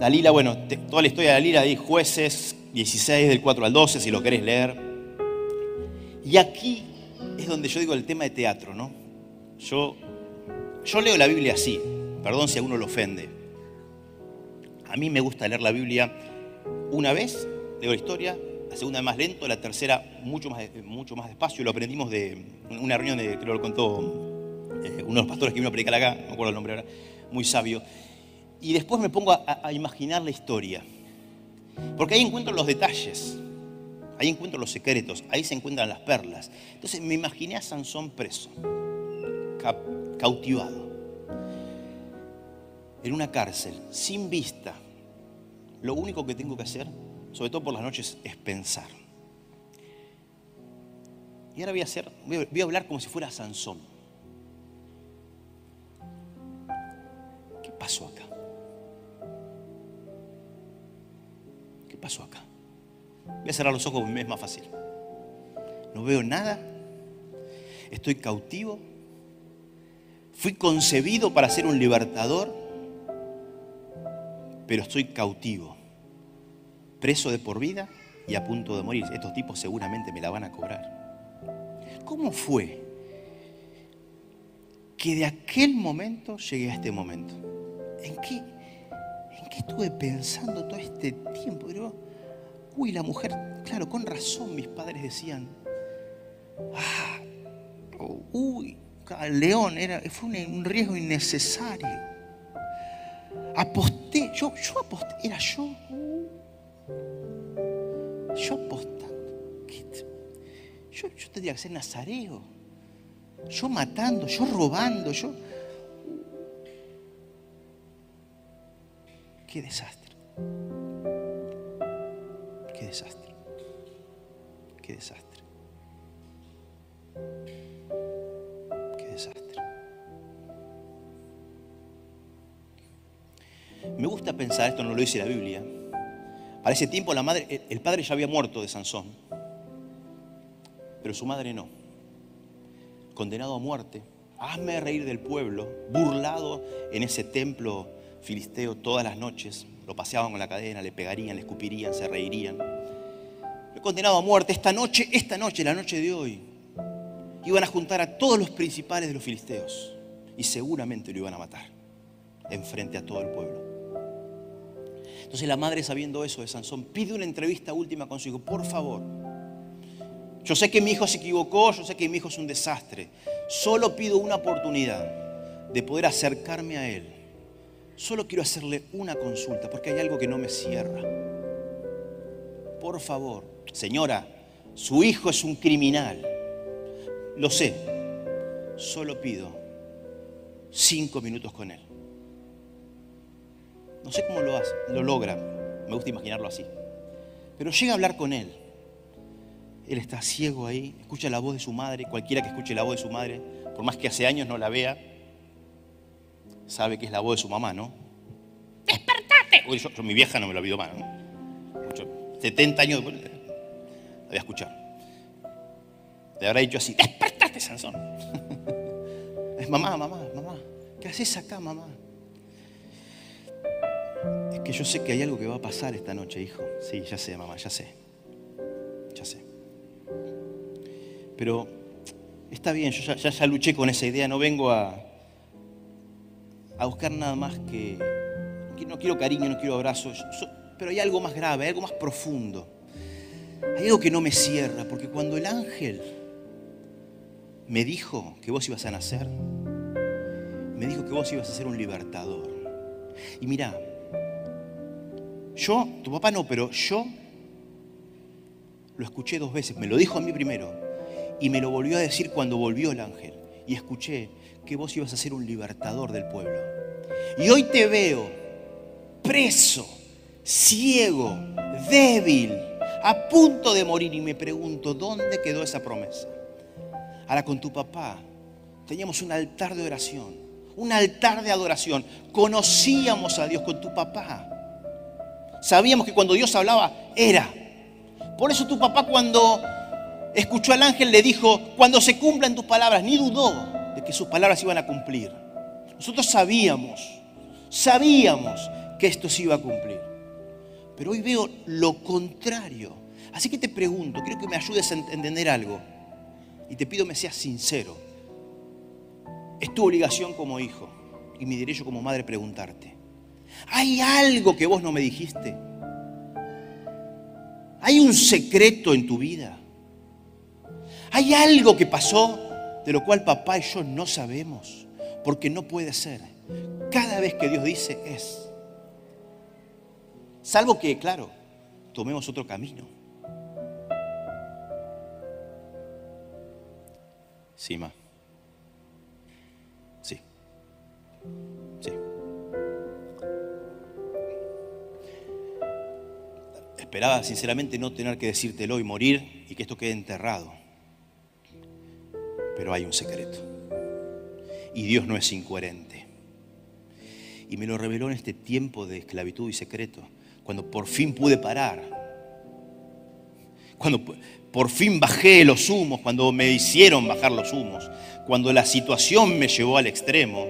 Dalila, bueno, toda la historia de Dalila, ahí jueces 16 del 4 al 12, si lo querés leer. Y aquí es donde yo digo el tema de teatro, ¿no? Yo, yo leo la Biblia así, perdón si a uno lo ofende. A mí me gusta leer la Biblia una vez, leo la historia, la segunda más lento, la tercera mucho más, mucho más despacio. Lo aprendimos de una reunión de, creo que lo contó eh, uno de los pastores que vino a predicar acá, no me acuerdo el nombre ahora, muy sabio. Y después me pongo a, imaginar la historia. Porque ahí encuentro los detalles, ahí encuentro los secretos, ahí se encuentran las perlas. Entonces me imaginé a Sansón preso, cautivado, en una cárcel, sin vista. Lo único que tengo que hacer, sobre todo por las noches, es pensar. Y ahora voy a hablar como si fuera Sansón. ¿Qué pasó acá? ¿Qué pasó acá? Voy a cerrar los ojos porque me es más fácil. No veo nada. Estoy cautivo. Fui concebido para ser un libertador, pero estoy cautivo. Preso de por vida y a punto de morir. Estos tipos seguramente me la van a cobrar. ¿Cómo fue que de aquel momento llegué a este momento? ¿En qué, en qué estuve pensando todo este tiempo? Uy, la mujer, claro, con razón mis padres decían, ah, oh, uy, león, era, fue un, un riesgo innecesario. Aposté, yo, yo aposté, era yo. yo apostando. ¿Qué te- Yo, yo tendría que ser nazareo. Yo matando, yo robando, yo. Qué desastre. Qué desastre. Qué desastre. Gusta pensar, esto no lo dice la Biblia. Para ese tiempo el- padre ya había muerto de Sansón, pero su madre no. Condenado a muerte, hazme reír del pueblo, burlado en ese templo filisteo todas las noches. Lo paseaban con la cadena, le pegarían, le escupirían, se reirían. Condenado a muerte, esta noche, esta noche, la noche de hoy, iban a juntar a todos los principales de los filisteos y seguramente lo iban a matar enfrente a todo el pueblo. Entonces la madre, sabiendo eso de Sansón, pide una entrevista última con su hijo. Por favor, yo sé que mi hijo se equivocó, yo sé que mi hijo es un desastre. Solo pido una oportunidad de poder acercarme a él. Solo quiero hacerle una consulta porque hay algo que no me cierra. Por favor, señora, su hijo es un criminal. Lo sé. Solo pido cinco minutos con él. No sé cómo lo hace, lo logra. Me gusta imaginarlo así. Pero llega a hablar con él. Él está ciego ahí, escucha la voz de su madre. Cualquiera que escuche la voz de su madre, por más que hace años no la vea, sabe que es la voz de su mamá, ¿no? ¡Despertate! Uy, yo, yo mi vieja no me lo olvido más, ¿no? Yo, 70 años después, la voy a escuchar. Le habrá dicho así, ¡despertate, Sansón! es mamá, mamá, mamá. ¿Qué haces acá, mamá? Que yo sé que hay algo que va a pasar esta noche, hijo. Sí, ya sé, mamá, ya sé. Ya sé. Pero está bien, yo ya, luché con esa idea, no vengo a, a buscar nada más que, No quiero cariño, no quiero abrazos, pero hay algo más grave, hay algo más profundo. Hay algo que no me cierra, porque cuando el ángel me dijo que vos ibas a nacer, me dijo que vos ibas a ser un libertador. Y mira, yo, tu papá no, pero yo lo escuché dos veces, me lo dijo a mí primero y me lo volvió a decir cuando volvió el ángel. Y escuché que vos ibas a ser un libertador del pueblo. Y hoy te veo preso, ciego, débil, a punto de morir y me pregunto, ¿dónde quedó esa promesa? Ahora con tu papá teníamos un altar de oración un altar de adoración. Conocíamos a Dios con tu papá. Sabíamos que cuando Dios hablaba, era. Por eso tu papá cuando escuchó al ángel le dijo, cuando se cumplan tus palabras, ni dudó de que sus palabras iban a cumplir. Nosotros sabíamos, sabíamos que esto se iba a cumplir. Pero hoy veo lo contrario. Así que te pregunto, quiero que me ayudes a entender algo. Y te pido me seas sincero. Es tu obligación como hijo y mi derecho como madre preguntarte, ¿hay algo que vos no me dijiste? ¿Hay un secreto en tu vida? ¿Hay algo que pasó de lo cual papá y yo no sabemos? Porque no puede ser. Cada vez que Dios dice es. Salvo que, claro, tomemos otro camino. Sí, ma. Sí. Esperaba sinceramente no tener que decírtelo y morir y que esto quede enterrado. Pero hay un secreto. Y Dios no es incoherente. Y me lo reveló en este tiempo de esclavitud y secreto, cuando por fin pude parar. Cuando por fin bajé los humos, cuando me hicieron bajar los humos, cuando la situación me llevó al extremo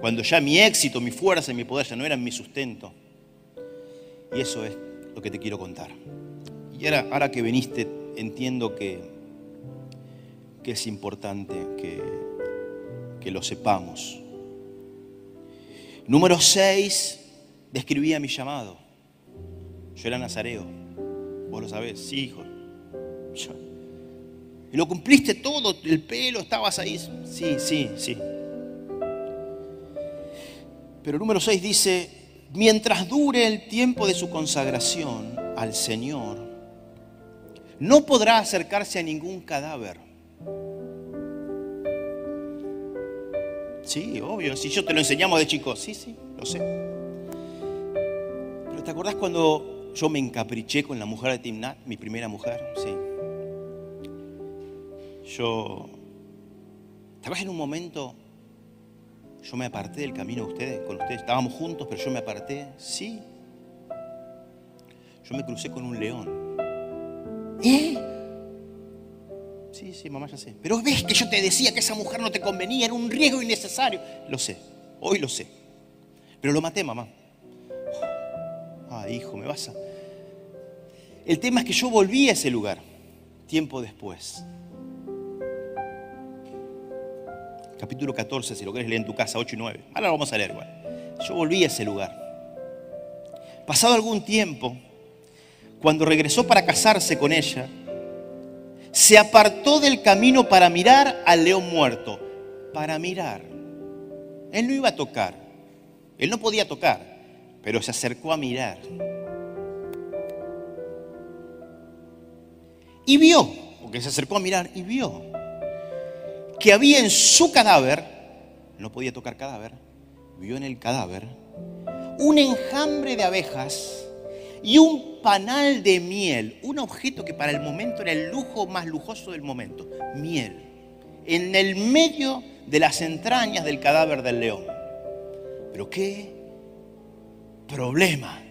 cuando ya mi éxito, mi fuerza y mi poder ya no eran mi sustento. Y eso es lo que te quiero contar. Y ahora, ahora que viniste, entiendo que, que es importante que, que lo sepamos. Número 6, describía mi llamado. Yo era nazareo. Vos lo sabés, sí, hijo. Y lo cumpliste todo, el pelo, estabas ahí. Sí, sí, sí. Pero número 6 dice, mientras dure el tiempo de su consagración al Señor, no podrá acercarse a ningún cadáver. Sí, obvio, si yo te lo enseñamos de chico, sí, sí, lo sé. Pero ¿te acordás cuando yo me encapriché con la mujer de Timnat, mi primera mujer? Sí. Yo, ¿te en un momento yo me aparté del camino de ustedes, con ustedes. Estábamos juntos, pero yo me aparté. Sí. Yo me crucé con un león. ¿Eh? Sí, sí, mamá, ya sé. Pero ves que yo te decía que esa mujer no te convenía, era un riesgo innecesario. Lo sé, hoy lo sé. Pero lo maté, mamá. Ah, hijo, me vas a... El tema es que yo volví a ese lugar tiempo después. Capítulo 14, si lo querés leer en tu casa, 8 y 9. Ahora lo vamos a leer igual. Yo volví a ese lugar. Pasado algún tiempo, cuando regresó para casarse con ella, se apartó del camino para mirar al león muerto. Para mirar. Él no iba a tocar. Él no podía tocar, pero se acercó a mirar. Y vio, porque se acercó a mirar y vio que había en su cadáver, no podía tocar cadáver, vio en el cadáver un enjambre de abejas y un panal de miel, un objeto que para el momento era el lujo más lujoso del momento, miel, en el medio de las entrañas del cadáver del león. Pero qué problema,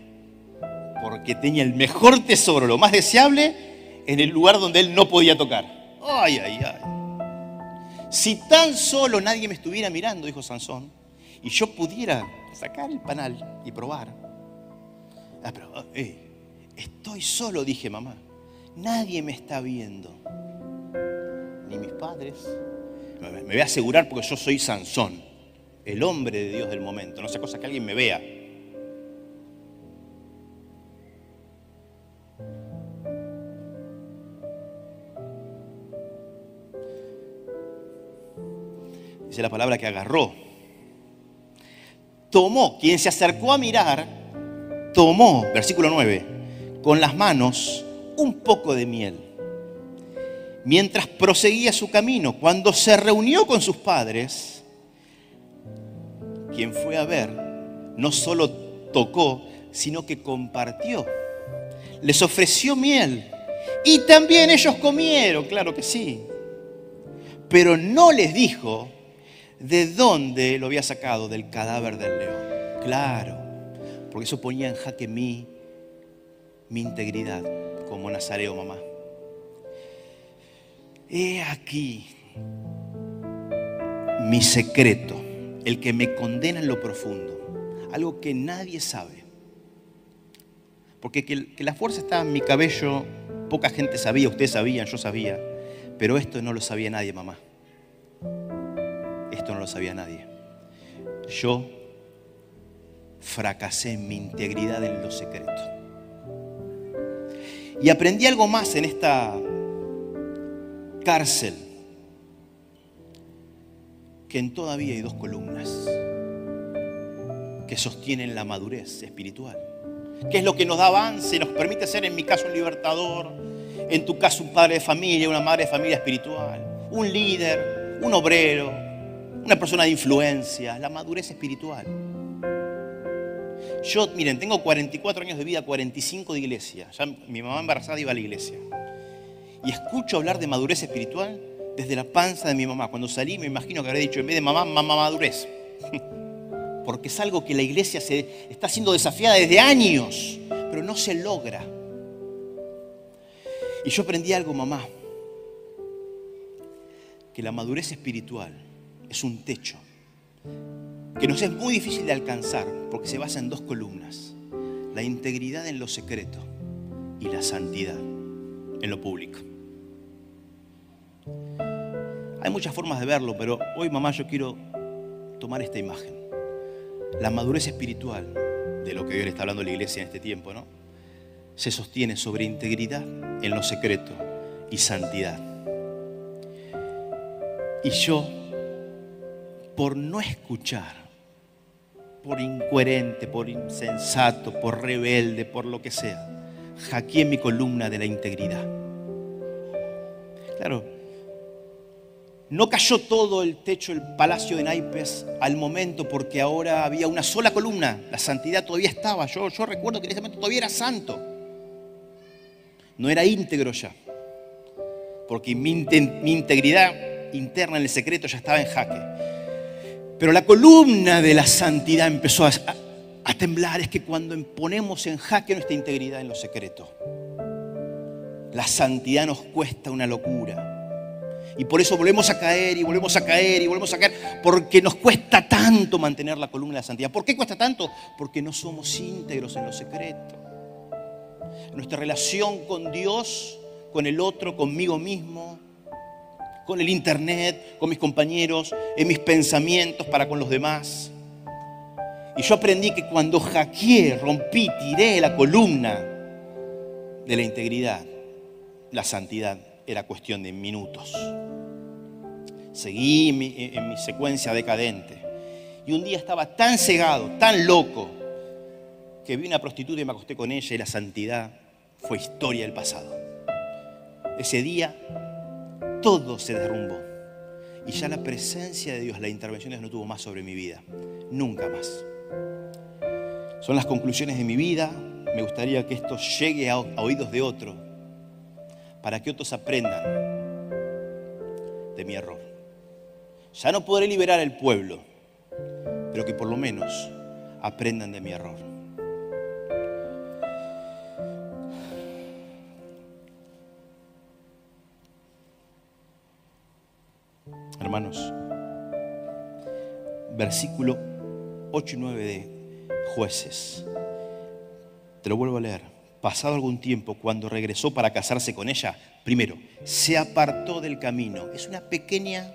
porque tenía el mejor tesoro, lo más deseable, en el lugar donde él no podía tocar. Ay, ay, ay. Si tan solo nadie me estuviera mirando, dijo Sansón, y yo pudiera sacar el panal y probar. Ah, pero, eh, estoy solo, dije mamá. Nadie me está viendo. Ni mis padres. Me voy a asegurar porque yo soy Sansón, el hombre de Dios del momento. No sea cosa que alguien me vea. Dice la palabra que agarró. Tomó, quien se acercó a mirar, tomó, versículo 9, con las manos un poco de miel. Mientras proseguía su camino, cuando se reunió con sus padres, quien fue a ver, no solo tocó, sino que compartió. Les ofreció miel. Y también ellos comieron, claro que sí. Pero no les dijo de dónde lo había sacado, del cadáver del león. Claro, porque eso ponía en jaque mi, mi integridad como nazareo, mamá. He aquí mi secreto, el que me condena en lo profundo, algo que nadie sabe. Porque que, que la fuerza estaba en mi cabello, poca gente sabía, ustedes sabían, yo sabía, pero esto no lo sabía nadie, mamá. Esto no lo sabía nadie. Yo fracasé en mi integridad en lo secreto. Y aprendí algo más en esta cárcel, que en todavía hay dos columnas que sostienen la madurez espiritual. Que es lo que nos da avance, nos permite ser, en mi caso, un libertador, en tu caso, un padre de familia, una madre de familia espiritual, un líder, un obrero, una persona de influencia, la madurez espiritual. Yo, miren, tengo 44 años de vida, 45 de iglesia. Ya mi mamá embarazada iba a la iglesia. Y escucho hablar de madurez espiritual desde la panza de mi mamá. Cuando salí me imagino que habría dicho, en vez de mamá, mamá madurez. Porque es algo que la iglesia se está siendo desafiada desde años, pero no se logra. Y yo aprendí algo, mamá, que la madurez espiritual es un techo que nos es muy difícil de alcanzar porque se basa en dos columnas. La integridad en lo secreto y la santidad en lo público. Hay muchas formas de verlo, pero hoy mamá yo quiero tomar esta imagen. La madurez espiritual de lo que hoy le está hablando la iglesia en este tiempo, ¿no? Se sostiene sobre integridad en lo secreto y santidad. Y yo, por no escuchar por incoherente, por insensato, por rebelde, por lo que sea. Hackeé mi columna de la integridad. Claro, no cayó todo el techo del palacio de naipes al momento porque ahora había una sola columna. La santidad todavía estaba. Yo, recuerdo que en ese momento todavía era santo. No era íntegro ya. Porque mi integridad interna en el secreto ya estaba en jaque. Pero la columna de la santidad empezó a, temblar. Es que cuando ponemos en jaque nuestra integridad en lo secreto, la santidad nos cuesta una locura. Y por eso volvemos a caer y volvemos a caer y volvemos a caer. Porque nos cuesta tanto mantener la columna de la santidad. ¿Por qué cuesta tanto? Porque no somos íntegros en lo secreto. Nuestra relación con Dios, con el otro, conmigo mismo, con el internet, con mis compañeros, en mis pensamientos para con los demás. Y yo aprendí que cuando hackeé, rompí, tiré la columna de la integridad, la santidad era cuestión de minutos. Seguí en mi, en mi secuencia decadente. Y un día estaba tan cegado, tan loco, que vi una prostituta y me acosté con ella y la santidad fue historia del pasado. Ese día todo se derrumbó. Y ya la presencia de Dios, la intervención de Dios no tuvo más sobre mi vida. Nunca más. Son las conclusiones de mi vida. Me gustaría que esto llegue a, oídos de otro. Para que otros aprendan de mi error. Ya no podré liberar al pueblo. Pero que por lo menos aprendan de mi error. Hermanos, versículo 8 y 9 de jueces. Te lo vuelvo a leer. Pasado algún tiempo, cuando regresó para casarse con ella, primero, se apartó del camino. Es una pequeña...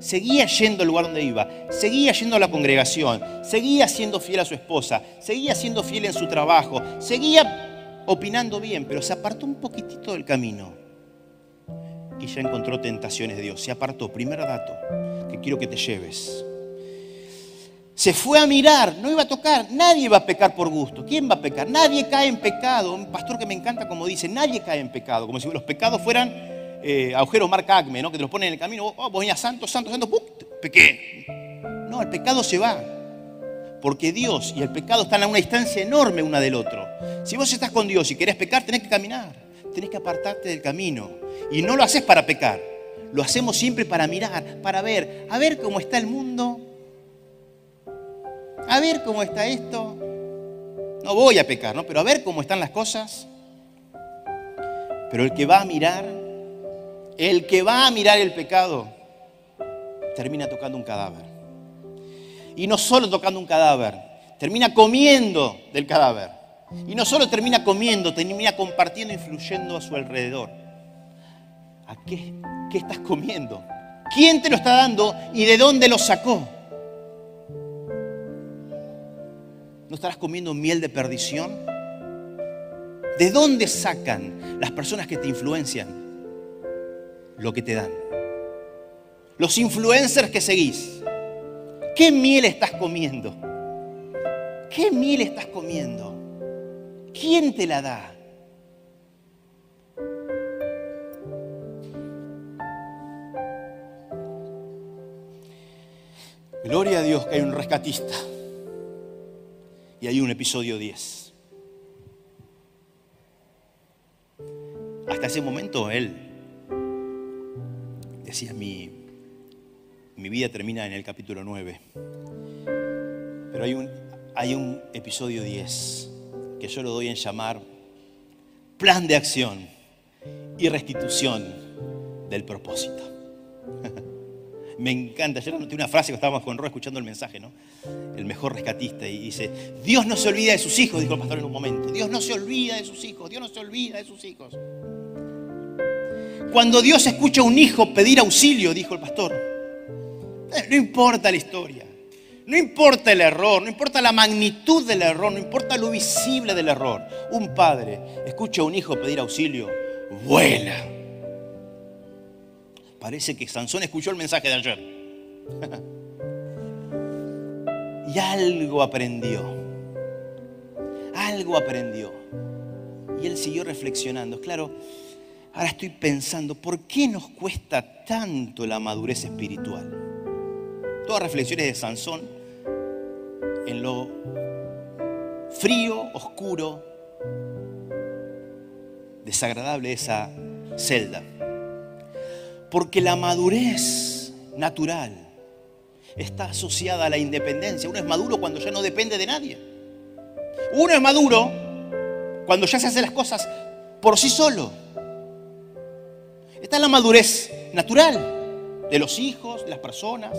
Seguía yendo al lugar donde iba, seguía yendo a la congregación, seguía siendo fiel a su esposa, seguía siendo fiel en su trabajo, seguía opinando bien, pero se apartó un poquitito del camino y ya encontró tentaciones de Dios. Se apartó. Primer dato que quiero que te lleves. Se fue a mirar, no iba a tocar, nadie va a pecar por gusto. ¿Quién va a pecar? Nadie cae en pecado. Un pastor que me encanta como dice, nadie cae en pecado, como si los pecados fueran eh, agujeros marca acme, ¿no? que te los ponen en el camino, oh, vos santo, santo, santo, ¡pum! pequé. No, el pecado se va. Porque Dios y el pecado están a una distancia enorme una del otro. Si vos estás con Dios y querés pecar, tenés que caminar, tenés que apartarte del camino. Y no lo haces para pecar, lo hacemos siempre para mirar, para ver, a ver cómo está el mundo, a ver cómo está esto. No voy a pecar, ¿no? Pero a ver cómo están las cosas. Pero el que va a mirar, el que va a mirar el pecado, termina tocando un cadáver. Y no solo tocando un cadáver, termina comiendo del cadáver. Y no solo termina comiendo, termina compartiendo, influyendo a su alrededor. ¿A qué, qué estás comiendo? ¿Quién te lo está dando y de dónde lo sacó? ¿No estarás comiendo miel de perdición? ¿De dónde sacan las personas que te influencian lo que te dan? Los influencers que seguís. ¿Qué miel estás comiendo? ¿Qué miel estás comiendo? ¿Quién te la da? Gloria a Dios que hay un rescatista y hay un episodio 10. Hasta ese momento él decía, mi, mi vida termina en el capítulo 9. Pero hay un, hay un episodio 10 que yo lo doy en llamar plan de acción y restitución del propósito. Me encanta. Ayer anoté una frase que estábamos con Ro escuchando el mensaje, ¿no? El mejor rescatista. Y dice, Dios no se olvida de sus hijos, dijo el pastor en un momento. Dios no se olvida de sus hijos, Dios no se olvida de sus hijos. Cuando Dios escucha a un hijo pedir auxilio, dijo el pastor, eh, no importa la historia, no importa el error, no importa la magnitud del error, no importa lo visible del error. Un padre escucha a un hijo pedir auxilio, vuela Parece que Sansón escuchó el mensaje de ayer. y algo aprendió. Algo aprendió. Y él siguió reflexionando. Claro, ahora estoy pensando, ¿por qué nos cuesta tanto la madurez espiritual? Todas reflexiones de Sansón en lo frío, oscuro, desagradable de esa celda. Porque la madurez natural está asociada a la independencia. Uno es maduro cuando ya no depende de nadie. Uno es maduro cuando ya se hace las cosas por sí solo. Esta es la madurez natural de los hijos, de las personas,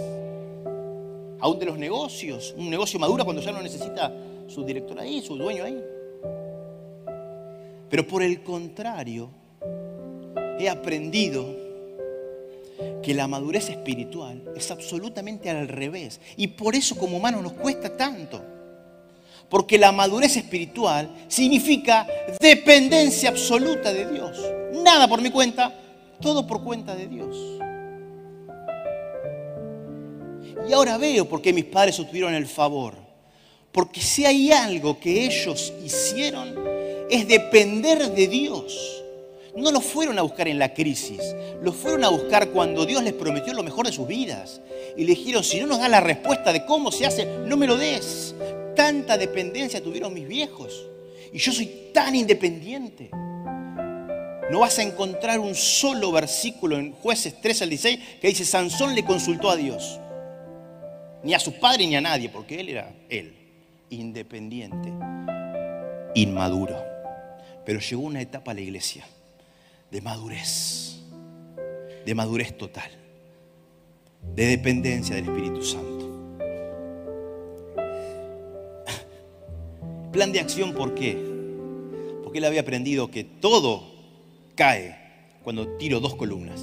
aún de los negocios. Un negocio maduro cuando ya no necesita su director ahí, su dueño ahí. Pero por el contrario, he aprendido que la madurez espiritual es absolutamente al revés. Y por eso como humanos nos cuesta tanto. Porque la madurez espiritual significa dependencia absoluta de Dios. Nada por mi cuenta, todo por cuenta de Dios. Y ahora veo por qué mis padres obtuvieron el favor. Porque si hay algo que ellos hicieron es depender de Dios no lo fueron a buscar en la crisis, lo fueron a buscar cuando Dios les prometió lo mejor de sus vidas. Y le dijeron, si no nos da la respuesta de cómo se hace, no me lo des. Tanta dependencia tuvieron mis viejos. Y yo soy tan independiente. No vas a encontrar un solo versículo en jueces 3 al 16 que dice, Sansón le consultó a Dios. Ni a su padre ni a nadie, porque él era él, independiente, inmaduro. Pero llegó una etapa a la iglesia de madurez, de madurez total, de dependencia del Espíritu Santo. Plan de acción, ¿por qué? Porque él había aprendido que todo cae cuando tiro dos columnas.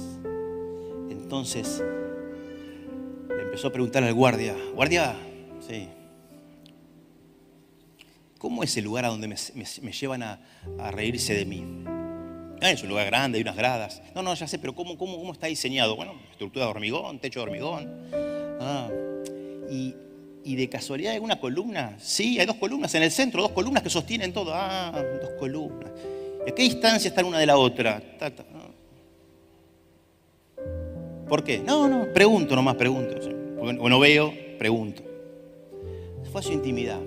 Entonces empezó a preguntar al guardia, guardia, sí, ¿cómo es el lugar a donde me, llevan a, reírse de mí? Ah, es un lugar grande, hay unas gradas. No, no, ya sé, pero ¿cómo, cómo, cómo está diseñado? Bueno, estructura de hormigón, techo de hormigón. Ah, y, y de casualidad hay una columna. Sí, hay dos columnas en el centro, dos columnas que sostienen todo. Ah, dos columnas. ¿Y a qué distancia están una de la otra? ¿Por qué? No, no, pregunto nomás, pregunto. Porque no veo, pregunto. Fue a su intimidad.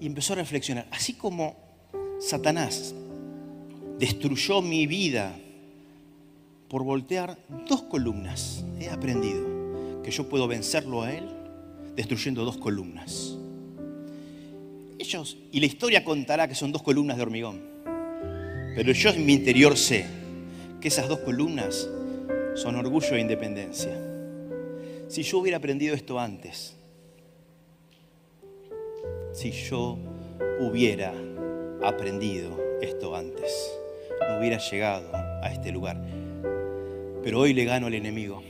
Y empezó a reflexionar. Así como Satanás destruyó mi vida por voltear dos columnas, he aprendido que yo puedo vencerlo a él destruyendo dos columnas. Ellos, y la historia contará que son dos columnas de hormigón, pero yo en mi interior sé que esas dos columnas son orgullo e independencia. Si yo hubiera aprendido esto antes, si yo hubiera aprendido esto antes, no hubiera llegado a este lugar. Pero hoy le gano al enemigo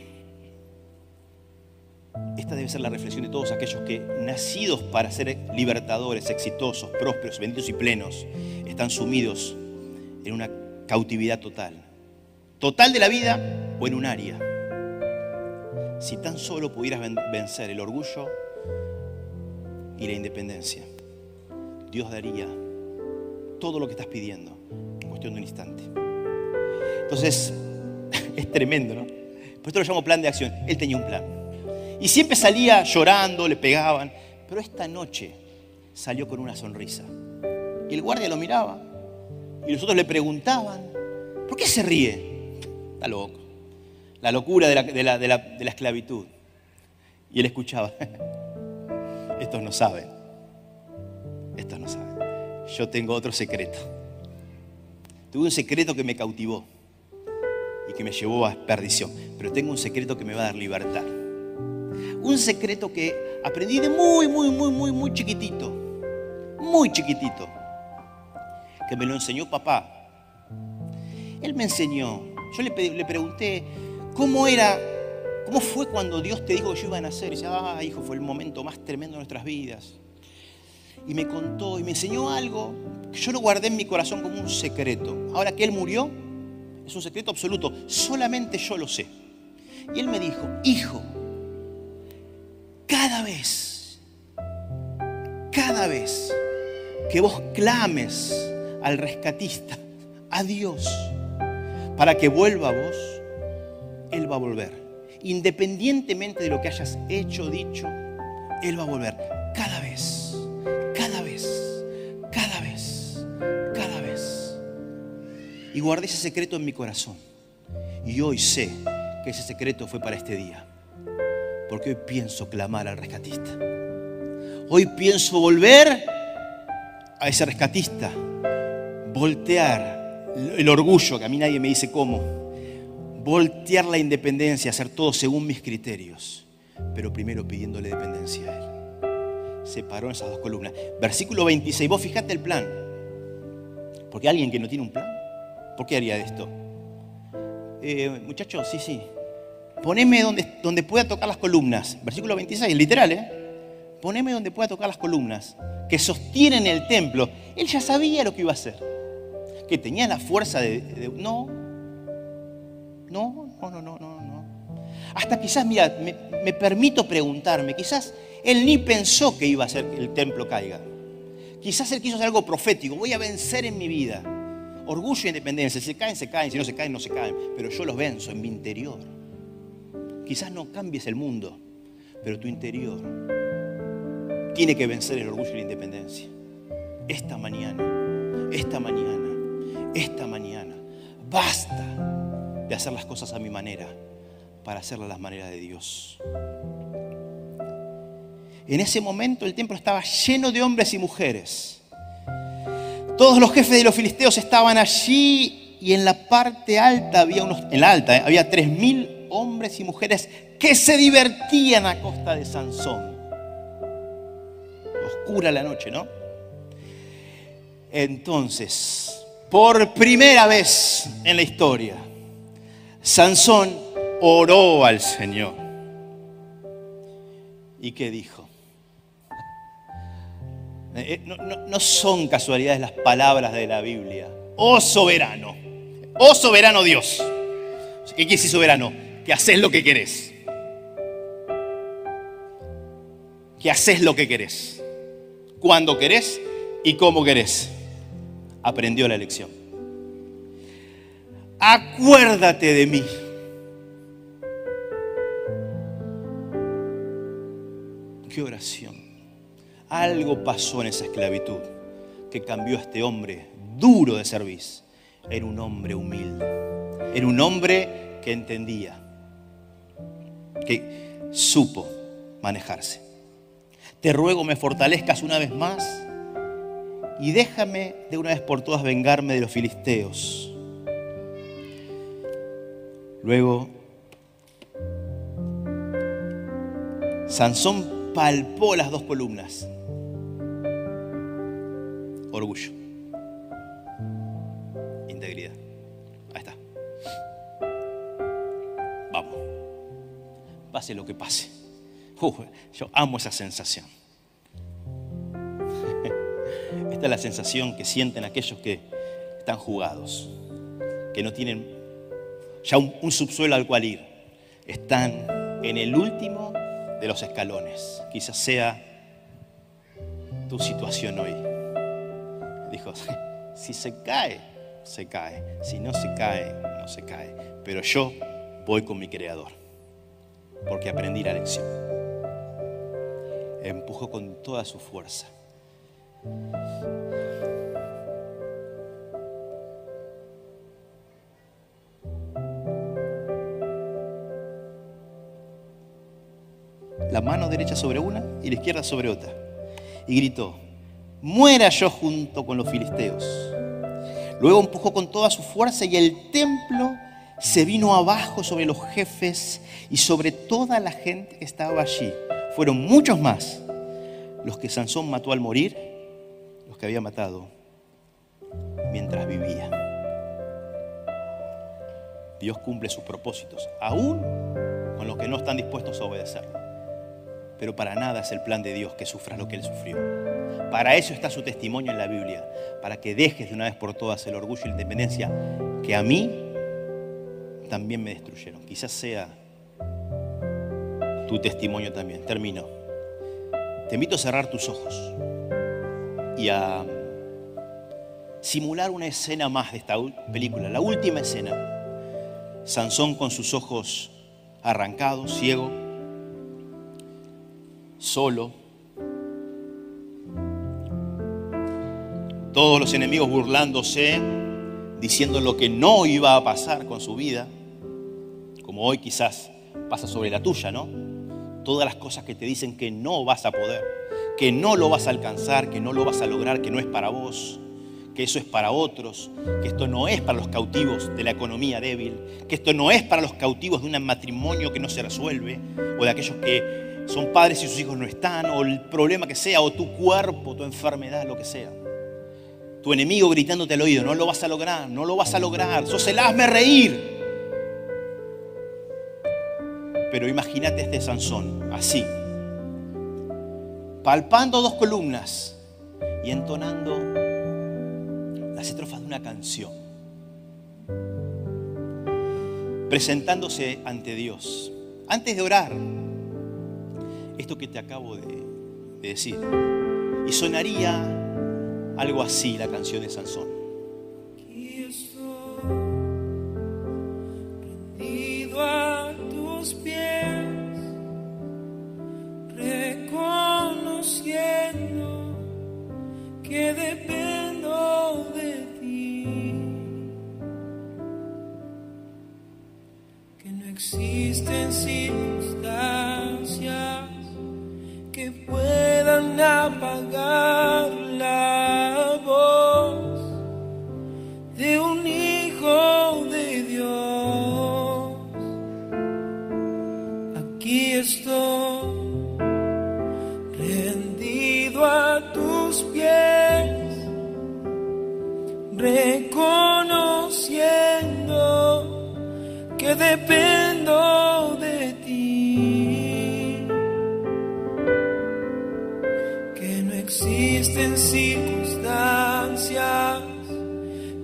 esta debe ser la reflexión de todos aquellos que, nacidos para ser libertadores, exitosos, prósperos, benditos y plenos, están sumidos en una cautividad total. Total de la vida o en un área. Si tan solo pudieras vencer el orgullo y la independencia, Dios daría todo lo que estás pidiendo en cuestión de un instante. Entonces, es tremendo, ¿no? Por esto lo llamo plan de acción. Él tenía un plan. Y siempre salía llorando, le pegaban. Pero esta noche salió con una sonrisa. Y el guardia lo miraba. Y los otros le preguntaban, ¿por qué se ríe? Está loco. La locura de la, de la esclavitud. Y él escuchaba. Estos no saben. Estos no saben. Yo tengo otro secreto. Tuve un secreto que me cautivó y que me llevó a perdición. Pero tengo un secreto que me va a dar libertad un secreto que aprendí de muy, muy, muy, muy, muy chiquitito. Muy chiquitito. Que me lo enseñó papá. Él me enseñó. Yo le, le pregunté cómo era, cómo fue cuando Dios te dijo que yo iba a nacer. Y dice, ah, hijo, fue el momento más tremendo de nuestras vidas. Y me contó y me enseñó algo que yo lo guardé en mi corazón como un secreto. Ahora que Él murió, es un secreto absoluto. Solamente yo lo sé. Y Él me dijo, hijo, cada vez, cada vez que vos clames al rescatista, a Dios, para que vuelva a vos, Él va a volver. Independientemente de lo que hayas hecho, dicho, Él va a volver. Cada vez, cada vez, cada vez, cada vez. Y guardé ese secreto en mi corazón. Y hoy sé que ese secreto fue para este día porque hoy pienso clamar al rescatista. Hoy pienso volver a ese rescatista, voltear el orgullo, que a mí nadie me dice cómo, voltear la independencia, hacer todo según mis criterios, pero primero pidiéndole dependencia a Él. Separó esas dos columnas. Versículo 26, vos fijate el plan. Porque alguien que no tiene un plan, ¿por qué haría esto? Eh, muchachos, sí, sí, poneme donde, donde pueda tocar las columnas. Versículo 26, literal, ¿eh? Poneme donde pueda tocar las columnas que sostienen el templo. Él ya sabía lo que iba a hacer. Que tenía la fuerza de... no, no, no, no, no, no. Hasta quizás, mira, me, me permito preguntarme, quizás él ni pensó que iba a hacer que el templo caiga. Quizás él quiso hacer algo profético. Voy a vencer en mi vida. Orgullo e independencia. Si se caen, se caen. Si no se caen, no se caen. Pero yo los venzo en mi interior. Quizás no cambies el mundo, pero tu interior tiene que vencer el orgullo y la independencia. Esta mañana, esta mañana, esta mañana, basta de hacer las cosas a mi manera para hacerlas a las maneras de Dios. En ese momento el templo estaba lleno de hombres y mujeres. Todos los jefes de los filisteos estaban allí y en la parte alta había unos, en la alta eh, había tres mil hombres y mujeres que se divertían a costa de Sansón. oscura la noche, ¿no? Entonces, por primera vez en la historia, Sansón oró al Señor. ¿Y qué dijo? Eh, no, no, son casualidades las palabras de la Biblia. Oh soberano, oh soberano Dios. ¿Qué quiere decir soberano? Que haces lo que querés. Que haces lo que querés. Cuando querés y cómo querés. Aprendió la lección. Acuérdate de mí. Qué oración. Algo pasó en esa esclavitud que cambió a este hombre duro de servicio Era un hombre humilde. Era un hombre que entendía, que supo manejarse. Te ruego me fortalezcas una vez más y déjame de una vez por todas vengarme de los filisteos. Luego, Sansón palpó las dos columnas. Orgullo. Integridad. Ahí está. Vamos. Pase lo que pase. yo amo esa sensación. Esta es la sensación que sienten aquellos que están jugados, que no tienen ya un, subsuelo al cual ir. Están en el último de los escalones. Quizás sea tu situación hoy. Dijo, si se cae, se cae. Si no se cae, no se cae. Pero yo voy con mi creador, porque aprendí la lección. Empujó con toda su fuerza. La mano derecha sobre una y la izquierda sobre otra. Y gritó, muera yo junto con los filisteos. Luego empujó con toda su fuerza y el templo se vino abajo sobre los jefes y sobre toda la gente que estaba allí. Fueron muchos más los que Sansón mató al morir, los que había matado mientras vivía. Dios cumple sus propósitos, aún con los que no están dispuestos a obedecerlo. Pero para nada es el plan de Dios que sufra lo que Él sufrió. Para eso está su testimonio en la Biblia, para que dejes de una vez por todas el orgullo y la independencia que a mí también me destruyeron. Quizás sea tu testimonio también. Termino. Te invito a cerrar tus ojos y a simular una escena más de esta película, la última escena. Sansón con sus ojos arrancados, ciego solo. Todos los enemigos burlándose, diciendo lo que no iba a pasar con su vida, como hoy quizás pasa sobre la tuya, ¿no? Todas las cosas que te dicen que no vas a poder, que no lo vas a alcanzar, que no lo vas a lograr, que no es para vos, que eso es para otros, que esto no es para los cautivos de la economía débil, que esto no es para los cautivos de un matrimonio que no se resuelve, o de aquellos que son padres y sus hijos no están, o el problema que sea, o tu cuerpo, tu enfermedad, lo que sea. Tu enemigo gritándote al oído, no lo vas a lograr, no lo vas a lograr, sos el reír. Pero imagínate este Sansón, así, palpando dos columnas y entonando las estrofas de una canción, presentándose ante Dios. Antes de orar, esto que te acabo de, decir. Y sonaría algo así la canción de Sansón. Aquí estoy, que puedan apagar la voz de un hijo de Dios. Aquí estoy rendido a tus pies, reconociendo que depende existen circunstancias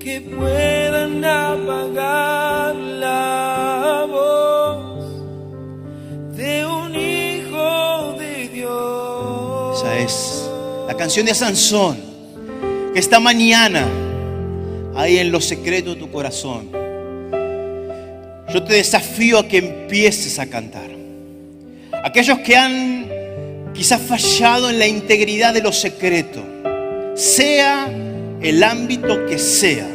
que puedan apagar la voz de un hijo de Dios. Esa es la canción de Sansón, que esta mañana, ahí en lo secreto de tu corazón, yo te desafío a que empieces a cantar. Aquellos que han quizás fallado en la integridad de lo secreto, sea el ámbito que sea,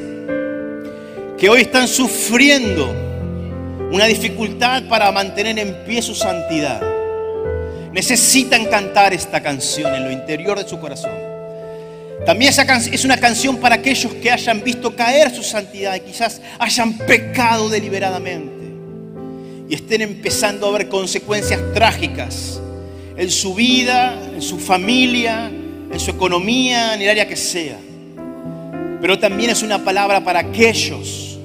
que hoy están sufriendo una dificultad para mantener en pie su santidad, necesitan cantar esta canción en lo interior de su corazón. También es una canción para aquellos que hayan visto caer su santidad y quizás hayan pecado deliberadamente y estén empezando a ver consecuencias trágicas en su vida, en su familia, en su economía, en el área que sea. Pero también es una palabra para aquellos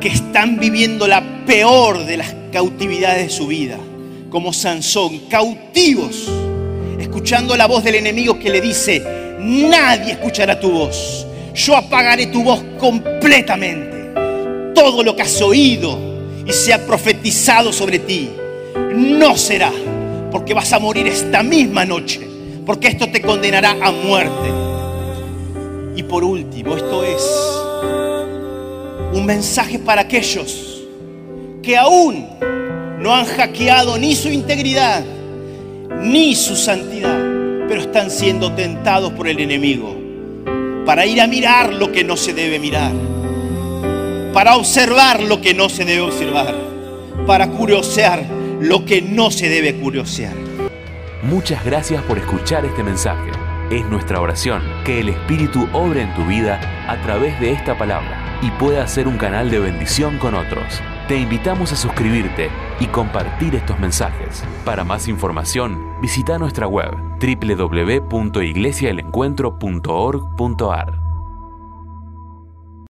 que están viviendo la peor de las cautividades de su vida, como Sansón, cautivos, escuchando la voz del enemigo que le dice, nadie escuchará tu voz, yo apagaré tu voz completamente. Todo lo que has oído y se ha profetizado sobre ti, no será, porque vas a morir esta misma noche, porque esto te condenará a muerte. Y por último, esto es un mensaje para aquellos que aún no han hackeado ni su integridad ni su santidad, pero están siendo tentados por el enemigo para ir a mirar lo que no se debe mirar, para observar lo que no se debe observar, para curiosear lo que no se debe curiosear. Muchas gracias por escuchar este mensaje. Es nuestra oración que el Espíritu obre en tu vida a través de esta palabra y pueda ser un canal de bendición con otros. Te invitamos a suscribirte y compartir estos mensajes. Para más información, visita nuestra web www.iglesiaelencuentro.org.ar.